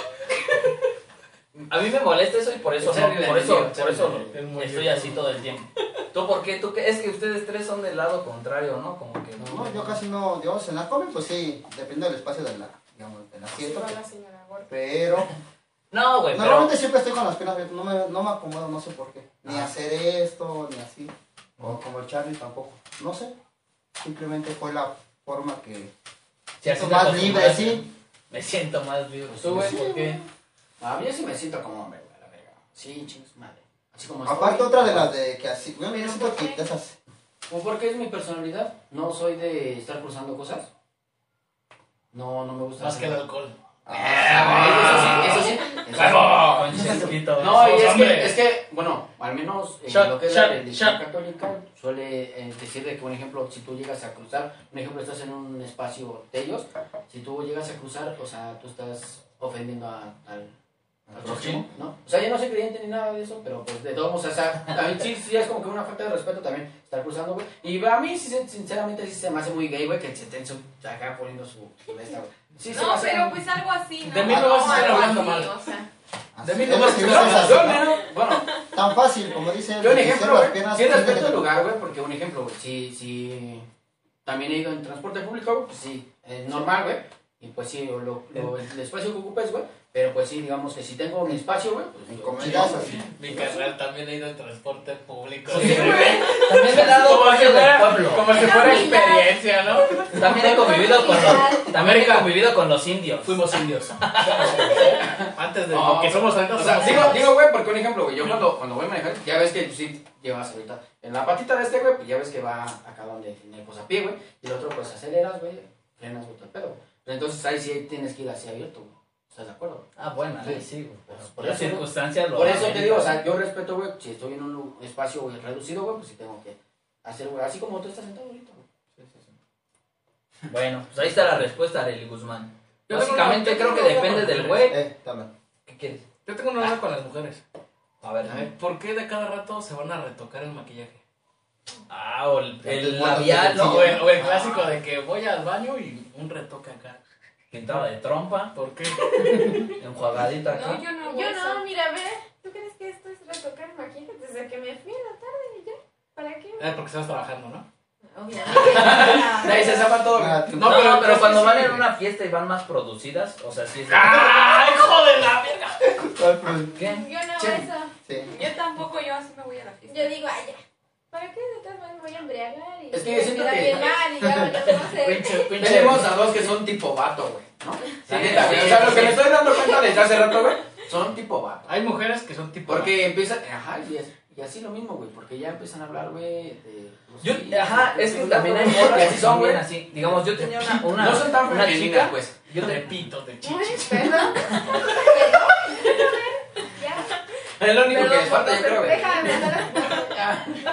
A mí me molesta eso y por eso, no, por eso, por eso estoy así todo el tiempo. ¿Tú por qué? ¿Tú qué? Es que ustedes tres son del lado contrario, ¿no? Como que No, yo casi no, digamos, en la come, pues sí, depende del espacio de la, digamos, del asiento. La señora. Pero No, güey, pero... normalmente siempre estoy con las piernas abiertas, no me, no me acomodo, no sé por qué. Ni Ah. hacer esto, ni así. O como el Charlie tampoco. No sé. Simplemente fue la forma que. Si así más libre, sí. Me siento más libre. ¿Tú, güey, sí, por qué? A mí sí me siento como hombre, güey, la verga. Sí, chingos madre. Así como Aparte, estoy. otra de las de que así. Bueno, yo siento que de esas. O porque es mi personalidad. No soy de estar cruzando cosas. No, no me gusta. Más que el alcohol. Ah, eso sí, eso sí. eso sí. Conchesquito. No, y es hombre. que, es que, bueno, al menos en Shot, lo que es shot, la religión católica suele eh, decir de que, por ejemplo, si tú llegas a cruzar, un ejemplo, estás en un espacio de ellos, si tú llegas a cruzar, o sea, tú estás ofendiendo a- al, ¿no? O sea, yo no soy creyente ni nada de eso, pero pues de todos modos, o sea, a mí sí, sí es como que una falta de respeto también estar cruzando, güey. Y a mí, sí, sin- sinceramente, sí se me hace muy gay, güey, que se estén acá poniendo su... esta, güey. Sí, No, pero pues algo así, ¿no? De mí no vas a estar hablando mal. O sea, De mí no vas a que estar hablando bueno, Tan fácil, como dice. Yo un ejemplo, güey, sí respeto el lugar, güey, porque un ejemplo, güey, si, si también he ido en transporte público, güey, pues sí, es normal, güey, y pues sí, lo, lo- el espacio que ocupes, güey, pero pues sí, digamos que si tengo mi espacio, güey, pues comidas sí. Mi carnal también ha ido en transporte público. Sí, güey. También me he dado Como si fuera, pueblo. como si fuera experiencia, ¿no? También he convivido con los, también he convivido con los indios. Fuimos indios. Antes de No, que somos ahorita. O sea, digo, güey, porque un ejemplo, güey, yo cuando, cuando voy a manejar, ya ves que pues, sí llevas ahorita en la patita de este, güey, pues ya ves que va acá donde tiene pues a pie, güey, y el otro pues aceleras, güey, frenas, güey, el pedo, güey. Pero entonces ahí sí tienes que ir así abierto, güey. ¿Estás de acuerdo? Ah, bueno, sí, güey. Pues, Por las circunstancias lo Por eso te digo, o sea, yo respeto, güey, si estoy en un espacio reducido, güey, pues sí tengo que hacer, güey, así como tú estás sentado ahorita, güey. Bueno, pues ahí está la respuesta, Arely Guzmán. Yo Básicamente creo que depende del güey. Eh, dame. ¿Qué quieres? Yo tengo una duda con las mujeres. A ver, A ver. ¿Por qué de cada rato se van a retocar el maquillaje? Ah, o el, el El labial, ¿no? O el, o el clásico de que voy al baño y un retoque acá. Pintado de trompa, ¿Por qué? enjuagadita no, acá. yo no Yo no, mira, ve. ¿Tú crees que esto es retocar maquillaje? Desde que me fui en la tarde y ya. ¿Para qué? Eh, porque estabas trabajando, ¿no? Obviamente. Ahí se zapa todo. Ah, No, No, pero, pero- pero es cuando van en una fiesta y van más producidas, o sea, sí es... ¡Ah, hijo de la verga! ¿Qué? Yo no hago eso. Sí. Yo tampoco, yo así me voy a la fiesta. Yo digo, ay, ya. ¿Para qué de todas maneras voy a embriagar? Y Es que yo siento me da que- bien mal y ya, no. Tenemos a dos que son tipo vato, güey, ¿no? Sí, neta, güey, o sea, lo sí. que me estoy dando cuenta desde hace rato, güey, son tipo vato. Hay mujeres que son tipo. Porque empiezan, ajá, y, es- y así lo mismo, güey, porque ya empiezan a hablar, güey, de... pues, Yo, sí, ajá, es que también hay morras así que son güey. así. Digamos, yo tenía una, una, No son tan una femeninas, chica, pues. yo te, pitos, de Ay, chichis. Perdón. Es lo único que les falta, yo creo, güey. Déjame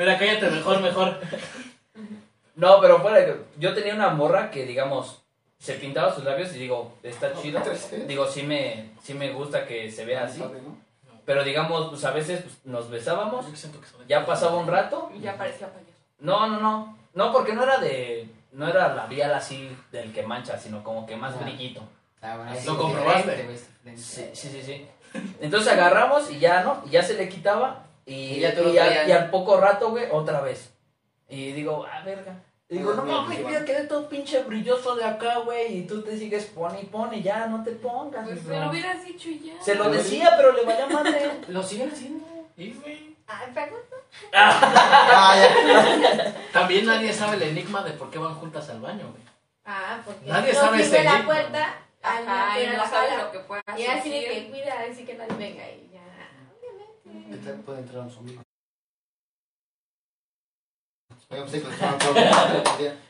Mira, cállate, mejor, mejor. No, pero fuera de yo tenía una morra que, digamos, se pintaba sus labios y digo, está chido. Digo, sí me, sí me gusta que se vea así. Pero digamos, pues a veces pues, nos besábamos, ya pasaba un rato. Y ya parecía payaso. No, no, no. No, porque no era de. No era labial así del que mancha, sino como que más Ah. brillito. Ah, bueno, ¿Lo sí, comprobaste? Sí, sí, sí, sí. Entonces agarramos y ya, ¿no? Y ya se le quitaba. Y, Y ya te lo y, al, traían. y al poco rato, güey, otra vez. Y digo, ah, verga. Y digo, no mames, bien. voy a quedar todo pinche brilloso de acá, güey. Y tú te sigues pone y pone, ya, no te pongas. Pues se lo hubieras dicho ya. Se lo decía, pero le valía madre. Lo siguen haciendo. Y, güey, Ay, perdón. Ah. También nadie sabe el enigma de por qué van juntas al baño, güey. Ah, porque Nadie no sabe ese la enigma. puerta. Ajá, Ajá, y no sala. lo que puede Y así que cuida, así que nadie venga y ya. Puede entrar un zombi. Yo pensé que lo estaban todo-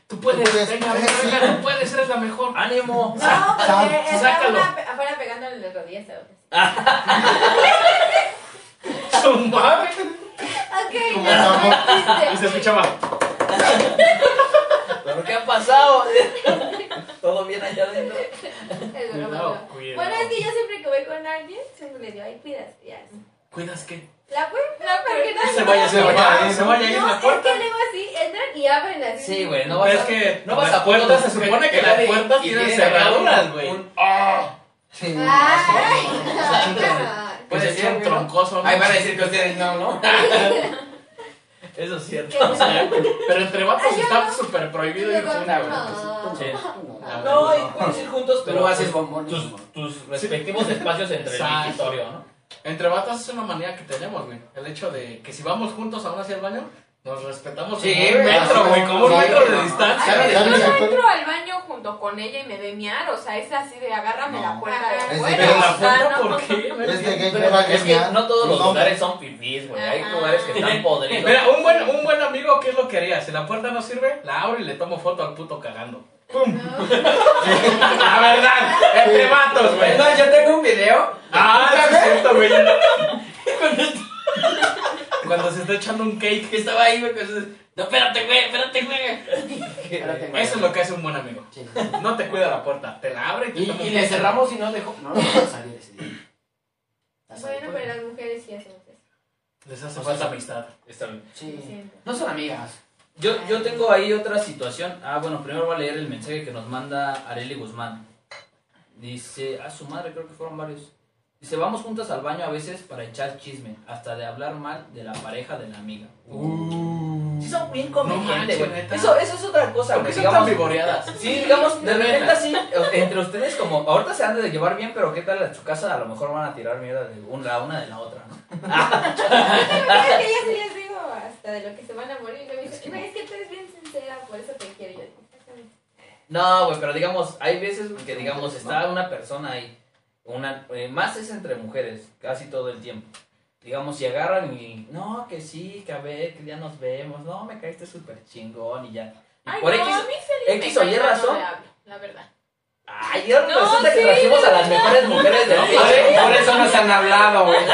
Tú puedes, venga, venga, venga, tú puedes, eres la mejor. ¡Ánimo! No, porque sácalo. afuera pegándole las rodillas a madre. Ok, existe. Y se escuchaba. ¿Pero qué ha pasado? ¿Todo bien allá adentro? Es broma. Bueno, es que yo siempre que voy con alguien, siempre le digo, ay, cuidas, ya. ¿Cuidas qué? La puerta, porque no Se vaya, se vaya, se vaya No, es que luego así entran y abren así. Sí, güey, no vas es a... que no vas a puertas, se supone que las puertas tienen cerraduras, güey. un- ¡Ah! Sí. Ay, Pues es ser, un troncoso. Ahí van a decir que ustedes no, ¿no? Eso es cierto. Qué O sea, Pero entre vatos está no. súper prohibido ir juntos. No. Ah, y puedes ir juntos, pero haces tus, tus respectivos espacios entre el migitorio, ¿no? Entre vatos es una manía que tenemos, güey. El hecho de que si vamos juntos aún hacia el baño, nos respetamos Sí, un metro, güey, como un metro de no. distancia. Yo entro al baño junto con ella y me ve miar, o sea, es así de agárrame No. la puerta Es de- Pero la puerta, no. ¿por qué? Es de que Pero es que no todos los lugares son pipís, güey. Hay lugares que están podridos. Mira, un buen, un buen amigo, ¿qué es lo que haría? Si la puerta no sirve, la abro y le tomo foto al puto cagando. ¡Pum! La verdad, entre vatos, güey. No, yo tengo un video. Ah, sí es cierto, güey. Cuando se está echando un cake. que estaba ahí, güey. No, espérate, güey, espérate, güey. Espérate, güey. Eso es lo que hace un buen amigo. No te cuida la puerta, te la abre y te Y, le cerramos y no dejó. No, no dejó salir ese día. Bueno, después. pero las mujeres sí hacemos eso. Les hace falta amistad. Está bien. lo Sí. No son amigas. Yo, yo tengo ahí otra situación. Ah, bueno, primero voy a leer el mensaje que nos manda Areli Guzmán. Dice, a su madre, creo que fueron varios. Dice, vamos juntas al baño a veces para echar chisme, hasta de hablar mal de la pareja de la amiga. Sí son bien come No gente, manches, güey. Eso, eso es otra cosa, ¿Por güey. son tan Digamos, vivoreadas? sí, digamos, de repente así, entre ustedes como, ahorita se han de llevar bien, pero qué tal en su casa, a lo mejor van a tirar mierda de una, la una de la otra, ¿no? hasta de lo que se van a morir. Y me dicen, "Güey, es que tú eres bien sincera, por eso te quiero. Yo exactamente. No, güey, pero digamos, hay veces que, digamos, está una persona ahí, una, eh, más es entre mujeres, casi todo el tiempo. Digamos, si agarran y, no, que sí, que a ver, que ya nos vemos, no, me caíste súper chingón y ya. Y Ay, por no, X, a mí X o Y no razón. le hablo, la verdad. ay, ya No, resulta que sí, trajimos a las mejores mujeres del Por mundo. por eso no se han hablado, güey.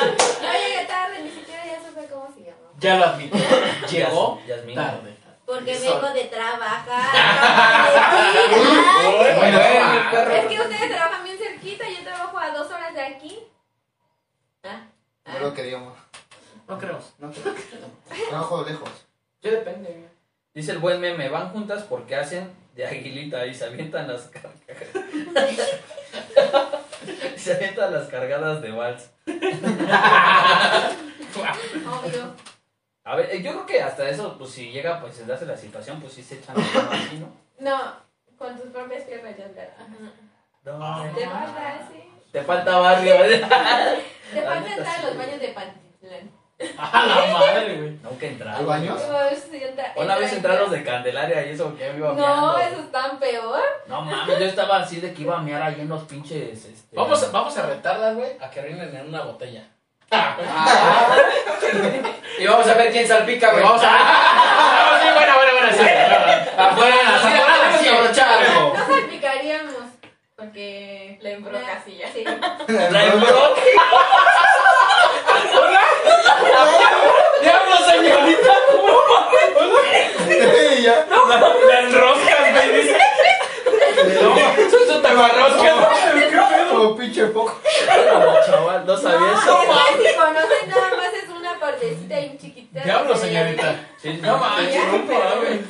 Yo llegué tarde, ni siquiera ya supe cómo se llama. Ya lo admito. Llegó Yas- Yasmín. tarde. Porque vengo de trabajar. Bueno, Ah, perro. Es que ustedes trabajan bien cerquita, yo trabajo a dos horas de aquí. Ah, No lo queríamos. No creo. No, trabajo lejos. Sí, depende. Dice el buen meme, van juntas porque hacen de aguilita y se avientan las cargadas. se avientan las cargadas de vals. obvio. A ver, eh, yo creo que hasta eso, pues si llega, pues se hace la situación, pues sí se echan así, ¿no? No, con tus propias piernas ya verás. No, Te falta, sí. te falta barrio. ¿eh? Te falta entrar a los baños de Pantitlán. A la madre, güey. Nunca he entrado. ¿Hay baños? Una vez entra- entraron los de Candelaria y eso que me iba No, meando. eso es tan peor. No mames, yo estaba así de que iba a mear ahí en los pinches. Este... Vamos, a- vamos a retarlas, güey, a que orinen en una botella. Ah, Y vamos a ver quién salpica, güey. Vamos a Ah, sí, buena, buena, buena. sí. Afuera, vamos sí, a abrochar algo. No salpicaríamos. Porque. La embrocas y ya. Sí. La embroque. ¡Diablo, señorita! ya. La enroscas, güey. dice. ¡Eso te amarrosca! Como pinche foco. No, chaval, no sabía No, eso. es que si conocen nada más es una partecita y chiquita. Diablo, señorita. Sí, No manches, no mames.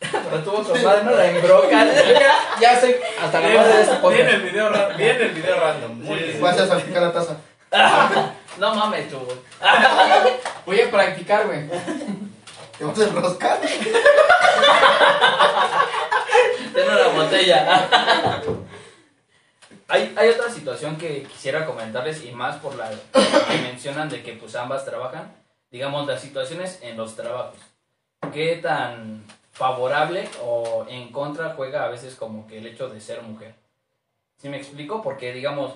Pero tuvo con madre, no la embroca. Ya sé, hasta la madre de Viene podcast. el video, ra- viene el video random. Muy bien. Vas a salpicar la taza. No mames, tú. güey. Voy a practicar, güey. Te vas a enroscar. Ten una botella. Hay, hay otra situación que quisiera comentarles y más por la que mencionan de que pues ambas trabajan. Digamos, las situaciones en los trabajos. ¿Qué tan favorable o en contra juega a veces como que el hecho de ser mujer? ¿Sí me explico? Porque digamos,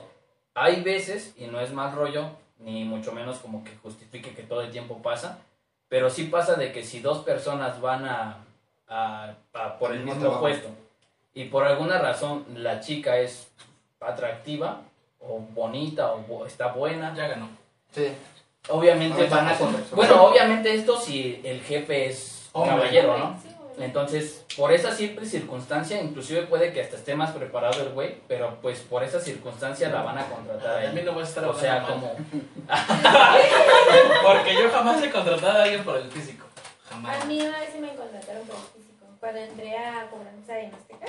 hay veces, y no es más rollo, ni mucho menos como que justifique que todo el tiempo pasa, pero sí pasa de que si dos personas van a, a- a por el El mismo mismo puesto y por alguna razón la chica es atractiva o bonita o está buena, Ya ganó. Sí. obviamente van a... con-. Bueno, obviamente esto si el jefe es Hombre. caballero, ¿no? Sí. Entonces, por esa simple circunstancia, inclusive puede que hasta esté más preparado el güey, pero pues por esa circunstancia la van a contratar a A mí él. no vas a estar O sea, como... Porque yo jamás he contratado a alguien por el físico. Jamás. A mí una vez sí me contrataron por el físico. Cuando entré a cobranza Azteca,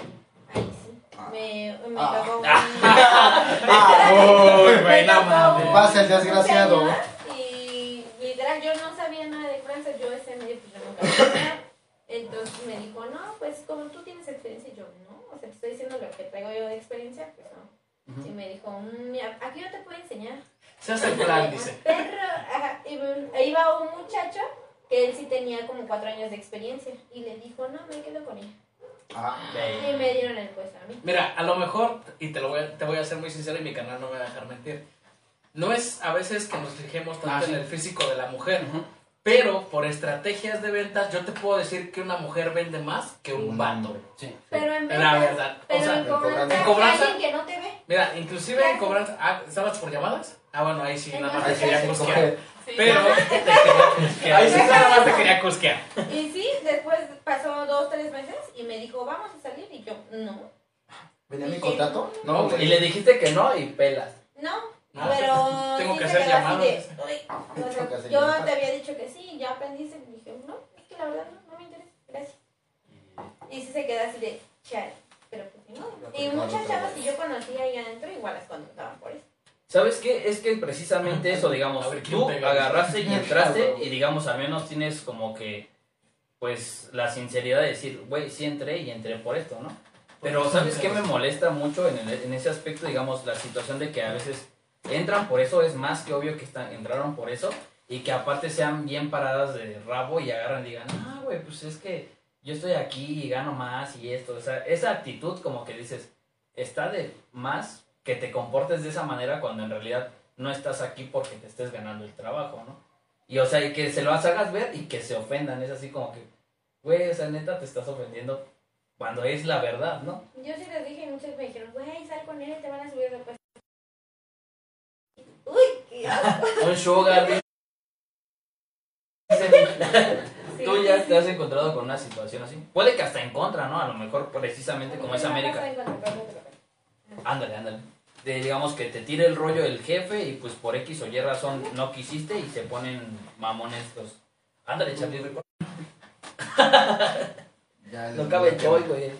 ahí sí. Me, me Ah. tocó un... Uy, mames. un- Pasa el desgraciado. Y literal, yo no sabía nada de cobranza. Yo ese medio, pues yo nunca. Entonces me dijo, no, pues como tú tienes experiencia, y yo no. O sea, te estoy diciendo lo que traigo yo de experiencia, pues no. Y me dijo, "Mm, mira, aquí yo te puedo enseñar. Se hace el plan, dice. Perro, ajá. Y me- ahí iba un muchacho que él sí tenía como cuatro años de experiencia. Y le dijo, no, me quedo con ella. Ah, Y me dieron el puesto a mí. Mira, a lo mejor, y te lo voy a, te voy a ser muy sincero y mi canal no me va a dejar mentir. No es a veces que nos fijemos tanto Ah, sí. en el físico de la mujer, Ujú. pero por estrategias de ventas yo te puedo decir que una mujer vende más que un vato. Sí. Pero en La ventas, verdad. Pero o sea, en cobranza, en cobranza- alguien que no te ve. mira, inclusive en cobranza, ah, ¿estabas por llamadas? Ah, bueno, ahí sí, nada más te quería cusquear. Sí. Pero. Ahí sí nada más te quería cusquear. Y sí, después pasó dos, tres meses y me dijo, vamos a salir. Y yo, no. ¿Venía mi contrato? No, Y le dijiste que no y pelas. No, No, pero. tengo que hacer llamadas. de, "Uy". O sea, Tengo que hacer yo te había dicho que sí, ya aprendiste. Y dije, no, es que la verdad no, no me interesa. Gracias. Y sí se quedó así de, chale. Pero pues no. Y muchas chavas que yo conocía ahí adentro igual las contrataban por eso. ¿Sabes qué? Es que precisamente eso, digamos, A ver, ¿quién tú agarraste y entraste y digamos, al menos tienes como que, pues, la sinceridad de decir, güey, sí entré y entré por esto, ¿no? Pero ¿sabes qué me molesta mucho en, el- en ese aspecto, digamos, la situación de que a veces entran por eso, es más que obvio que están, entraron por eso y que aparte sean bien paradas de rabo y agarran y digan, ah, güey, pues es que yo estoy aquí y gano más y esto, o sea, esa actitud como que dices, está de más que te comportes de esa manera cuando en realidad no estás aquí porque te estés ganando el trabajo, ¿no? Y o sea, y que se lo hagas ver y que se ofendan, es así como que, güey, o sea, neta te estás ofendiendo cuando es la verdad, ¿no? Yo sí les dije y muchos me dijeron, güey, sal con él, te van a subir de puesto. Uy. Un sugar. Sí, Tú ya sí, te has encontrado con una situación así. Puede que hasta en contra, ¿no? A lo mejor precisamente como es América. Ándale, ándale. De, digamos que te tire el rollo el jefe y pues por X o Y razón no quisiste y se ponen mamones los... Ándale, Charlie, No cabe el choy, güey.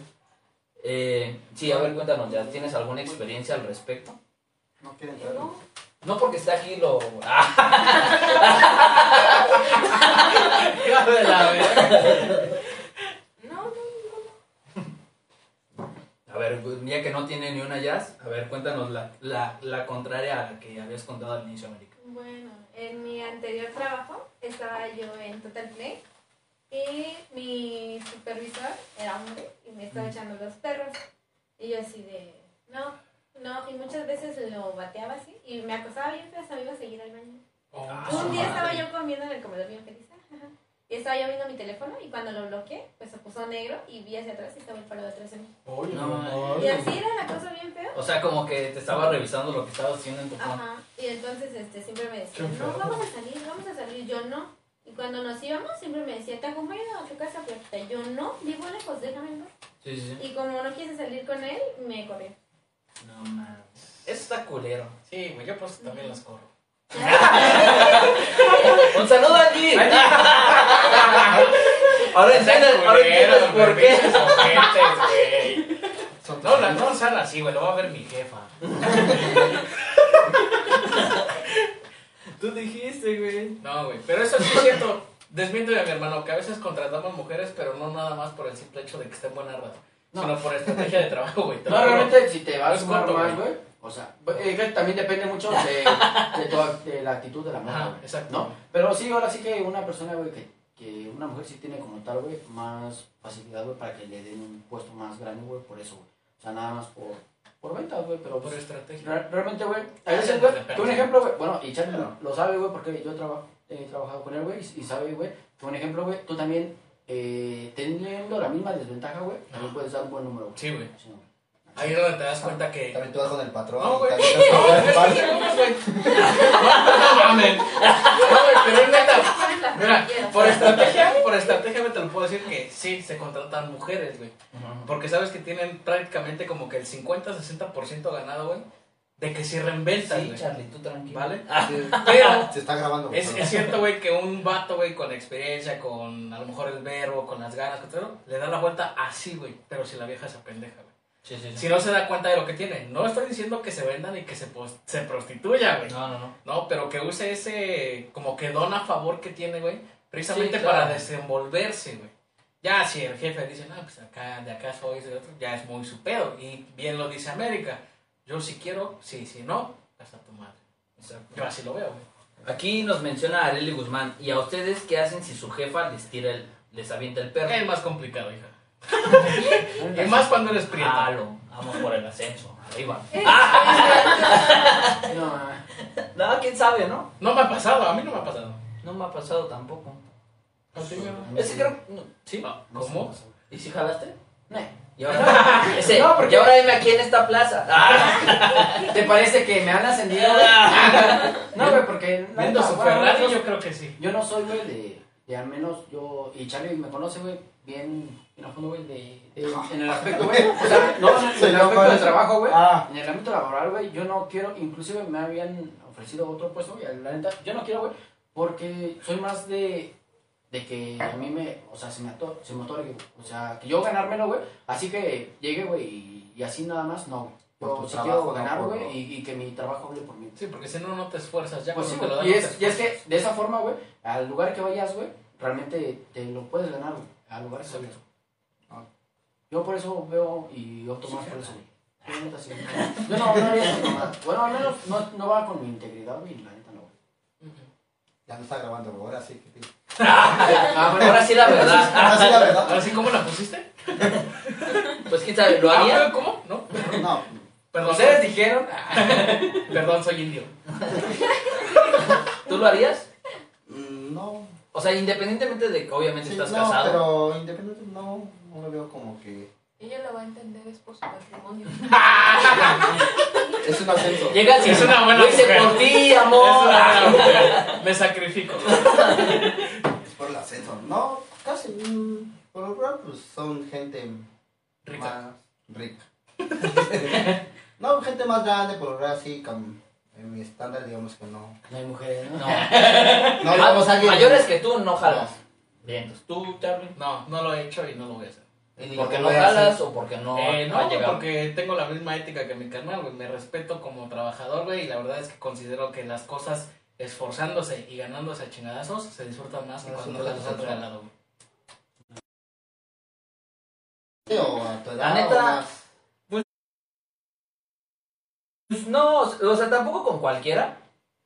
Eh, sí, a ver, cuéntanos, ¿ya tienes alguna experiencia al respecto? No quieren entrar. No, No porque está aquí lo... Ah, de la verga. no, no. a ver, pues, ya que no tiene ni una jazz, a ver, cuéntanos la, la, la contraria a la que habías contado al inicio, América. Bueno, en mi anterior trabajo estaba yo en Total Play y mi supervisor era hombre y me estaba echando los perros. Y yo así de, no, no, y muchas veces lo bateaba así y me acosaba bien feo, hasta me iba a seguir al baño. Oh, Un día madre. estaba yo comiendo en el comedor bien feliz. ajá, Y estaba yo viendo mi teléfono y cuando lo bloqueé, pues se puso negro y vi hacia atrás y estaba el palo detrás de mí. Oye, No, no, Y así era la cosa bien feo. O sea, como que te estaba revisando lo que estabas haciendo en tu phone. Ajá. Y entonces este, siempre me decía, no, vamos a salir, vamos a salir. Yo no. Y cuando nos íbamos, siempre me decía, te acompaño a tu casa, Platita. Yo no, vivo lejos, déjame ver. Sí, sí, sí. Y como no quise salir con él, me corrió. No mames. Eso está culero. Sí, güey, yo por eso también las corro. Un saludo aquí. ahora entiendes, ahora entiendes por qué. Son No, la, no sean así, güey, lo va a ver mi jefa. Tú dijiste, güey. No, güey, pero eso sí es cierto. Desmiento a mi hermano que a veces contratamos mujeres, pero no nada más por el simple hecho de que estén buenas No. sino por estrategia de trabajo, güey. No, realmente si te vas a sumar más, güey. O sea, eh, también depende mucho de, de, tu- de la actitud de la mujer, Ajá, exacto. ¿No? Pero sí, ahora sí que una persona, güey, que, que una mujer sí tiene como tal, güey, más facilidad, güey, para que le den un puesto más grande, güey, por eso, güey. O sea, nada más por, por ventas, güey, pero Por pues, estrategia. re- realmente, güey, a Ah, veces, sí, güey, que un ejemplo, güey, bueno, y Charlie lo, lo sabe, güey, porque yo he trabajado con él, güey, y, y sabe, güey, que un ejemplo, güey, tú también, eh, teniendo la misma desventaja, güey, también puedes dar un buen número, güey. Sí, güey. Sí. Ahí es donde te das cuenta que. También tú vas con el patrón. No, güey. No. No. No, güey, pero es neta. Mira, por estrategia, por estrategia me te lo puedo decir que sí, se contratan mujeres, güey. Porque sabes que tienen prácticamente como que el 50-60% ganado, güey. De que se reinventan, Sí. Charlie, tú tranquilo. ¿Vale? Ah, Pero Se está grabando. es, cierto, güey, que un vato, güey, con experiencia, con a lo mejor el verbo, con las ganas, con todo, le da la vuelta así, güey. Pero si la vieja se pendeja, güey. sí, sí, sí. Si no se da cuenta de lo que tiene. No estoy diciendo que se vendan y que se, se prostituya, güey. No, no, no. No, pero que use ese como que don a favor que tiene, güey, precisamente Sí, claro. para desenvolverse, güey. Ya si el jefe dice, no, pues acá, de acá soy, de otro, ya es muy su pedo. Y bien lo dice América. Yo si quiero, sí, si no, hasta tu madre. Exacto. Yo así lo veo, güey. Aquí nos menciona Arely Guzmán. ¿Y a ustedes qué hacen si su jefa les tira el, les avienta el perro? Es más complicado, hija. Y más cuando eres prieto. Halo, vamos por el ascenso. Arriba. No, mames. No, quién sabe, ¿no? No me ha pasado, a mí no me ha pasado. No me ha pasado tampoco. Ese creo. no, ¿Sí? No, ¿Cómo? ¿Y si jalaste? No. Y ahora, ese, No, porque- y ahora dime aquí en esta plaza. Ah, ¿Te parece que me han ascendido? No, güey, porque... neta, su Ferrari, yo- creo que sí. Yo no soy, güey, de, de al menos yo, y Charlie me conoce, güey, bien, bien a fondo, güey, de, de- en el aspecto, güey, o sea, no, en el, en el aspecto del trabajo, güey, Ah. en el ámbito laboral, güey, yo no quiero, inclusive me habían ofrecido otro puesto, güey, la neta, yo no quiero, güey, porque soy más de, de que a mí me, o sea, se me, ato, se me güey, o sea, que yo ganármelo, güey, así que llegue, güey, y, y así nada más, no, güey. Por Yo tu sí trabajo, quiero no ganar, güey, y, y que mi trabajo hable por mí. Sí, porque si no, no te esfuerzas. Ya Pues sí, te lo güey. dan, Y no es, te y es esfuerzas. que de esa forma, güey, al lugar que vayas, güey, realmente te lo puedes ganar, güey. Al lugar que vayas. Ah. Yo por eso veo y opto más por eso, güey. Yo, sí. No, no haría eso nomás. Bueno, al menos no, no va con mi integridad, güey, la neta no, güey. Ya no está grabando. Ahora sí que sí. Ah, bueno, ahora sí la verdad. Ahora sí, la verdad. Ahora sí, ¿cómo la pusiste? Pues quién sabe, ¿lo Ah, haría? ¿Cómo? ¿No? No, Perdón, ustedes dijeron. perdón, soy indio. ¿Tú lo harías? mm, no. O sea, independientemente de que obviamente Sí, estás no, casado. pero independiente, no, no lo veo como que. Ella lo va a entender, es por su patrimonio. Es un ascenso. Llegas y Es una buena lo hice mujer. por ti, Es amor. una buena mujer. Me sacrifico. El ascenso. No, casi. Por lo general, pues son gente Rica. más rica. no, gente más grande, por lo general, sí. cam- En mi estándar, digamos que no. No hay mujeres, ¿no? No. No, digamos a alguien. Mayores que tú no jalas. Bien, entonces tú, Charlie. No, no lo he hecho y no lo voy a hacer. ¿Porque no jalas o porque no, Eh, no ha no, llegado? porque tengo la misma ética que mi carnal, güey. Me respeto como trabajador, güey. Y la verdad es que considero que las cosas esforzándose y ganándose a chingadazos se disfrutan más que cuando las han regalado. O a tu edad, La neta, o más. Pues no, o sea, tampoco con cualquiera,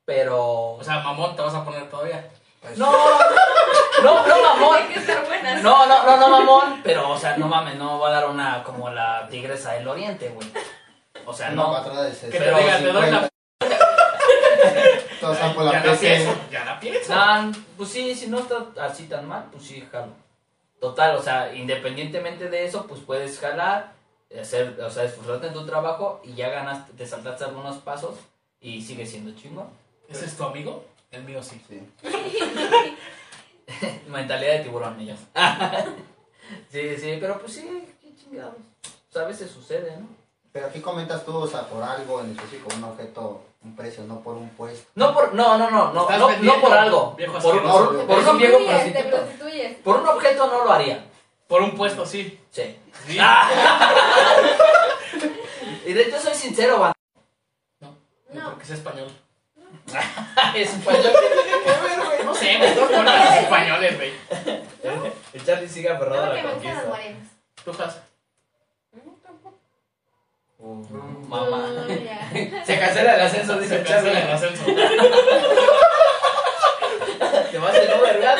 pero... O sea, mamón, te vas a poner todavía. Pues, No, no, no, mamón. Hay que estar buenas. No, no, no, no, mamón. Pero, o sea, no mames, no va a dar una como la tigresa del oriente, güey. O sea, No, no. patrona de Que te diga, te doy la... Todos están por la Ya la pienso, ya la pienso. Nah, pues sí, si no está así tan mal, pues sí, jalo. Total, o sea, independientemente de eso, pues puedes jalar, hacer, o sea, esforzarte en tu trabajo y ya ganaste, te saltaste algunos pasos y sigue siendo chingón. ¿Ese es tu amigo? El mío sí. Sí. Mentalidad de tiburón, ellas. sí, sí, pero pues sí, qué chingados. O sea, a veces sucede, ¿no? Pero aquí comentas tú, o sea, por algo en específico, un objeto, un precio, no por un puesto. No por, no, no, no, no, no, no por algo. viejo Por, asqueroso. por, Por un un viejo prostituto. Por un objeto no lo haría. Por un puesto, sí. Sí. Sí. Y de hecho soy sincero, banda. No, No. porque es español. Es español. No sé, me estoy con los españoles, güey. El Charlie sigue aferrado a la conquista. Tú, Has. Mamá. Se cancela el ascenso, dice Se cancela el ascenso. Te vas de nuevo, ¿verdad?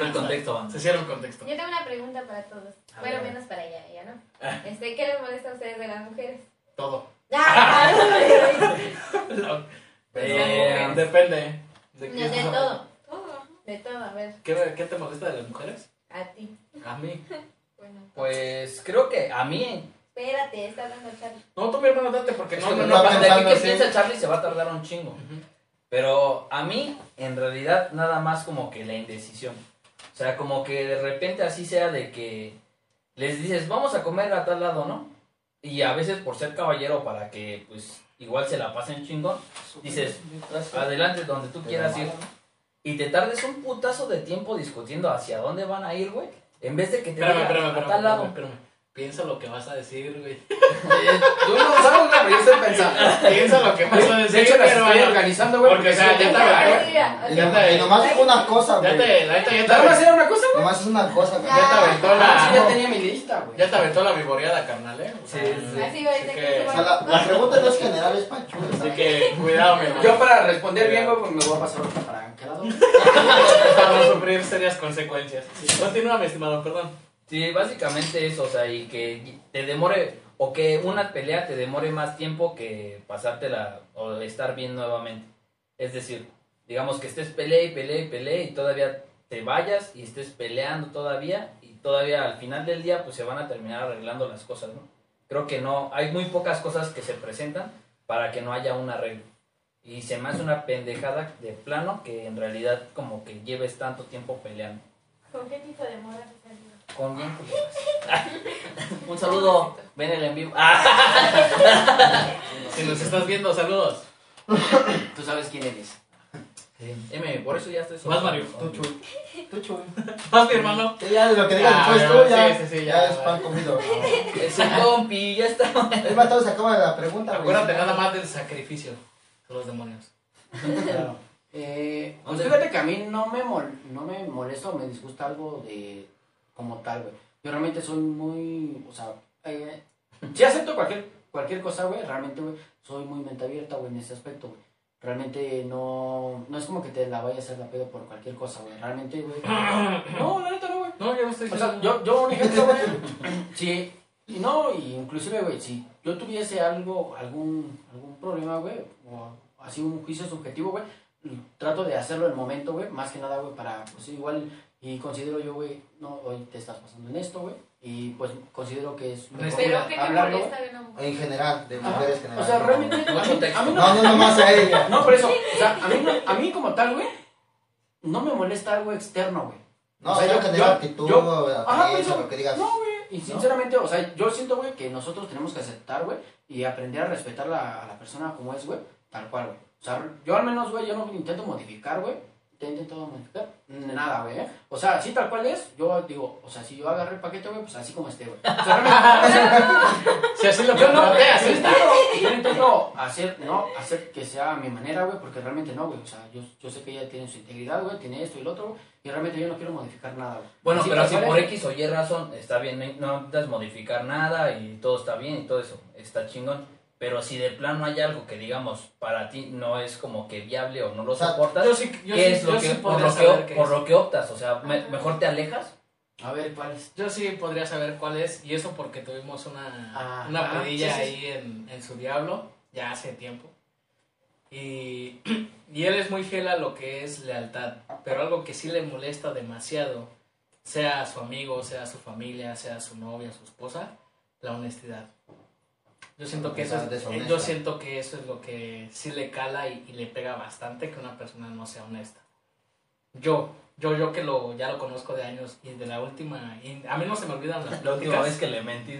El contexto. Se cierra el contexto. Yo tengo una pregunta para todos. A Bueno, ver. menos para ella, ella no. Este, ¿Qué les molesta a ustedes de las mujeres? Todo. ¡Ah! Eh, Depende. ¿De No, de todo. Todo. De todo, a ver, ¿Qué, ¿Qué te molesta de las mujeres? a ti. A mí. Bueno, Pues creo que a mí, Espérate, está hablando Charlie. No, tú mi hermano, date, porque es no, que no, no, de aquí que piensa Charlie se va a tardar un chingo. Ujú. Pero a mí, en realidad, nada más como que la indecisión. O sea, como que de repente así sea de que les dices, vamos a comer a tal lado, ¿no? Y a veces por ser caballero, para que pues igual se la pasen chingón, dices, adelante donde tú quieras ir. Y te tardes un putazo de tiempo discutiendo hacia dónde van a ir, güey. En vez de que te Espérame, espérame, a espérame, tal lado. espérame, espérame. Piensa lo que vas a decir, güey. Tú no lo sabes, güey, pero yo estoy pensando. Piensa lo que vas a decir, De hecho, las estoy hermano. organizando, güey. Porque, o sea, ya te güey. Y, Ya no- te- nomás fue una cosa, Ya güey. te, la ya te, ¿Nada más era una cosa, güey? Nomás es una cosa, güey. ya te aventó Ah, sí, ya la, tenía mi lista, güey. ya te aventó la vivoreada, carnal, eh. O sea, Sí, sí. Así, así que O sea, la, la pregunta no es general, es para chulo, así que cuidado, mi hermano. Yo para responder bien, güey, pues me voy a pasar otra para aquel lado. Para no sufrir serias consecuencias. Continúa, mi estimado, perdón. Sí, básicamente eso, o sea, y que te demore, o que una pelea te demore más tiempo que pasártela o estar bien nuevamente. Es decir, digamos que estés pelea y pelea y pelea y todavía te vayas y estés peleando todavía y todavía al final del día pues se van a terminar arreglando las cosas, ¿no? Creo que no, hay muy pocas cosas que se presentan para que no haya un arreglo. Y se me hace una pendejada de plano que en realidad como que lleves tanto tiempo peleando. ¿Con qué tipo de moda se salió? Con bien. Un saludo, ven el en vivo. Si nos estás viendo, saludos. Tú sabes quién eres. M, por eso ya estoy Vas, Mario. Tú, chuy. Tú, chuy. Vas, mi hermano. Sí, ya lo que digas Ah, después ya, tú, ya, sí, sí, sí, ya ya, es pan comido. Ese compi, ya está. Es más, todo se acaba la pregunta, güey. Acuérdate nada más del sacrificio los demonios. Claro. Eh, pues fíjate que a mí no me, mol, no me molesta o me disgusta algo de como tal, güey. Yo realmente soy muy, o sea, eh, si acepto cualquier, cualquier cosa, güey, realmente, güey, soy muy mente abierta, güey, en ese aspecto, güey. Realmente no, no es como que te la vaya a hacer la pedo por cualquier cosa, güey. Realmente, güey. No, la neta no, güey. No, yo no estoy O sea, diciendo. yo, yo un ejemplo, güey. Sí, y no, y inclusive, güey, si yo tuviese algo, algún, algún problema, güey, o así un juicio subjetivo, güey, trato de hacerlo en el momento, güey, más que nada, güey, para, pues igual, y considero yo, güey, no, hoy te estás pasando en esto, güey, y pues considero que es mejor Pero ¿qué te hablarlo, molesta de una mujer? En general, de Ajá. mujeres generales. O sea, realmente, a mí, mí No, no, nomás a ella. no, por eso, o sea, a mí, no- a mí como tal, güey, no me molesta algo externo, güey. No, O sea, yo- tener yo- actitud, yo- Ajá, por apariencia, eso, lo que digas. No, güey. Y sinceramente, o sea, yo siento, güey, que nosotros tenemos que aceptar, güey, y aprender a respetar la- a la persona como es, güey, tal cual, güey. O sea, yo al menos, güey, yo no intento modificar, güey. Te he intentado modificar nada, güey. ¿eh? O sea, sí, tal cual es, yo digo, o sea, si yo agarré el paquete, güey, pues así como esté, güey. O sea, realmente, Si así lo yo no, contraté, así yo está. intento, yo intento hacer, no, hacer que sea a mi manera, güey, porque realmente no, güey. O sea, yo, yo sé que ella tiene su integridad, güey, tiene esto y lo otro, güey, y realmente yo no quiero modificar nada, güey. Bueno, Así pero si por es. X o Y razón está bien, no- no necesitas modificar nada y todo está bien y todo eso, está chingón. Pero si de plano hay algo que digamos para ti no es como que viable o no lo soportas, Yo sí, yo ¿qué sí, es lo yo que, sí por, lo que, qué por es. lo que optas? O sea, me- mejor te alejas. A ver, ¿cuál es? Yo sí podría saber cuál es, y eso porque tuvimos una, Ah, una ah, pedilla sí, sí, ahí en, en su diablo, ya hace tiempo. Y, y él es muy fiel a lo que es lealtad, pero algo que sí le molesta demasiado, sea su amigo, sea su familia, sea su novia, su esposa, la honestidad. Yo siento que eso es, deshonesta. yo siento que eso es lo que sí le cala y, y le pega bastante que una persona no sea honesta. Yo, yo, yo que lo, ya lo conozco de años y de la última, y a mí no se me olvidan las La última vez que le mentí.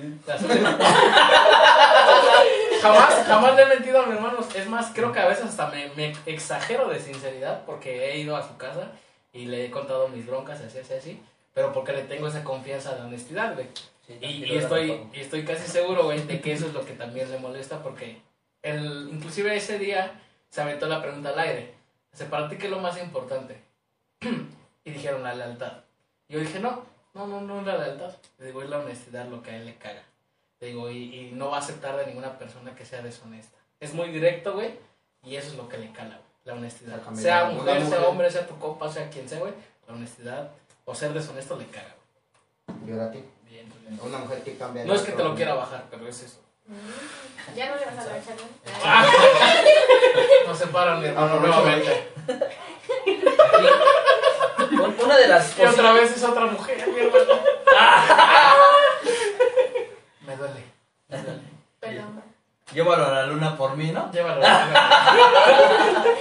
Jamás, jamás le he mentido a mi hermano. Es más, creo que a veces hasta me, me exagero de sinceridad porque he ido a su casa y le he contado mis broncas, así, así, así. Pero porque le tengo esa confianza de honestidad, güey. Y, y estoy, y estoy casi seguro, güey, de que eso es lo que también le molesta porque el, inclusive ese día se aventó la pregunta al aire. Dice, ¿para ti qué es lo más importante? y dijeron la lealtad. Yo dije, no, no, no, no es la lealtad. Le digo, es la honestidad lo que a él le caga. Le digo, y, y no va a aceptar de ninguna persona que sea deshonesta. Es muy directo, güey, y eso es lo que le cala, güey, la honestidad. Sea Una mujer, sea mujer. hombre, sea tu compa, sea quien sea, güey, la honestidad o ser deshonesto le caga, güey. Y ahora a ti. Una mujer que cambia. No es que te lo quiera bajar, pero es eso. Mm. Ya no le vas a hablar, Charlie. Ah. Nos separan, mi hermano, ah, nuevamente. Una de las cosas. Y otra vez es otra mujer, mi hermano. Ah. Me duele. Me duele. Perdón. Llévalo a la luna por mí, ¿no? Llévalo a la luna.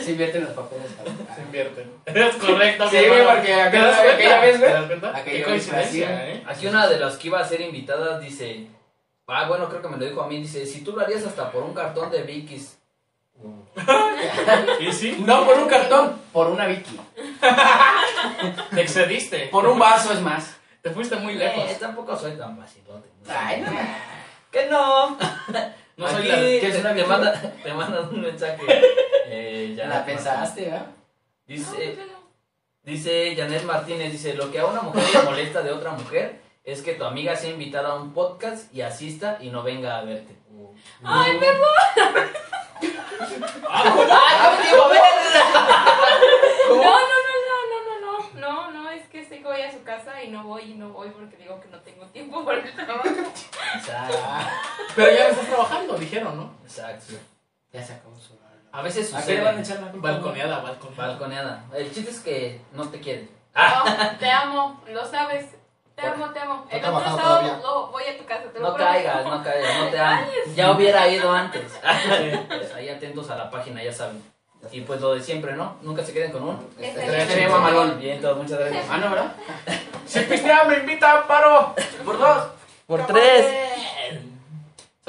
Se invierten los papeles. Se invierten. Es correcto, Sí, güey, porque ¿Te aquella- das cuenta? aquella vez, güey, coincidencia, ¿eh? Aquí una de las que iba a ser invitadas dice, ah, bueno, creo que me lo dijo a mí, dice, si tú lo harías hasta por un cartón de Vicky's. ¿Y sí? No por un cartón, por una Vicky. Te excediste. Por un vaso es más. Te fuiste muy Eh, lejos. tampoco soy tan vacilote. Ay, no. Que no. No soy Aquí la... ¿qué te, es una te manda, te mandan un mensaje. Eh, ya La pensaste, ¿verdad? Dice, dice Janet Martínez, dice, lo que a una mujer le molesta de otra mujer es que tu amiga sea invitada a un podcast y asista y no venga a verte. Ay, perdón. ¡Ah, no, no, no, no, no, no, no, es que voy a su casa y no voy y no voy porque digo que no tengo tiempo por el trabajo. Exacto, Pero ya no estás trabajando, dijeron, ¿no? exacto. Ya se acabó su. A veces ¿A qué le van a sucede. echar la culpa? Balconeada, balconeada. Balconeada. El chiste es que no te quieren. No, te amo, lo sabes. Te amo, te amo. El ¿No otro sábado todavía? lo- voy a tu casa, te lo No prometo. caigas, no caigas, no te amo. Ya hubiera ido antes. Pues ahí atentos a la página, ya saben. Y pues lo de siempre, ¿no? Nunca se queden con un. Este día. chido. mamalón. Bien, todos, muchas gracias. Ah, no, ¿verdad? Si pistean, me invita, paro. Por dos. Por tres.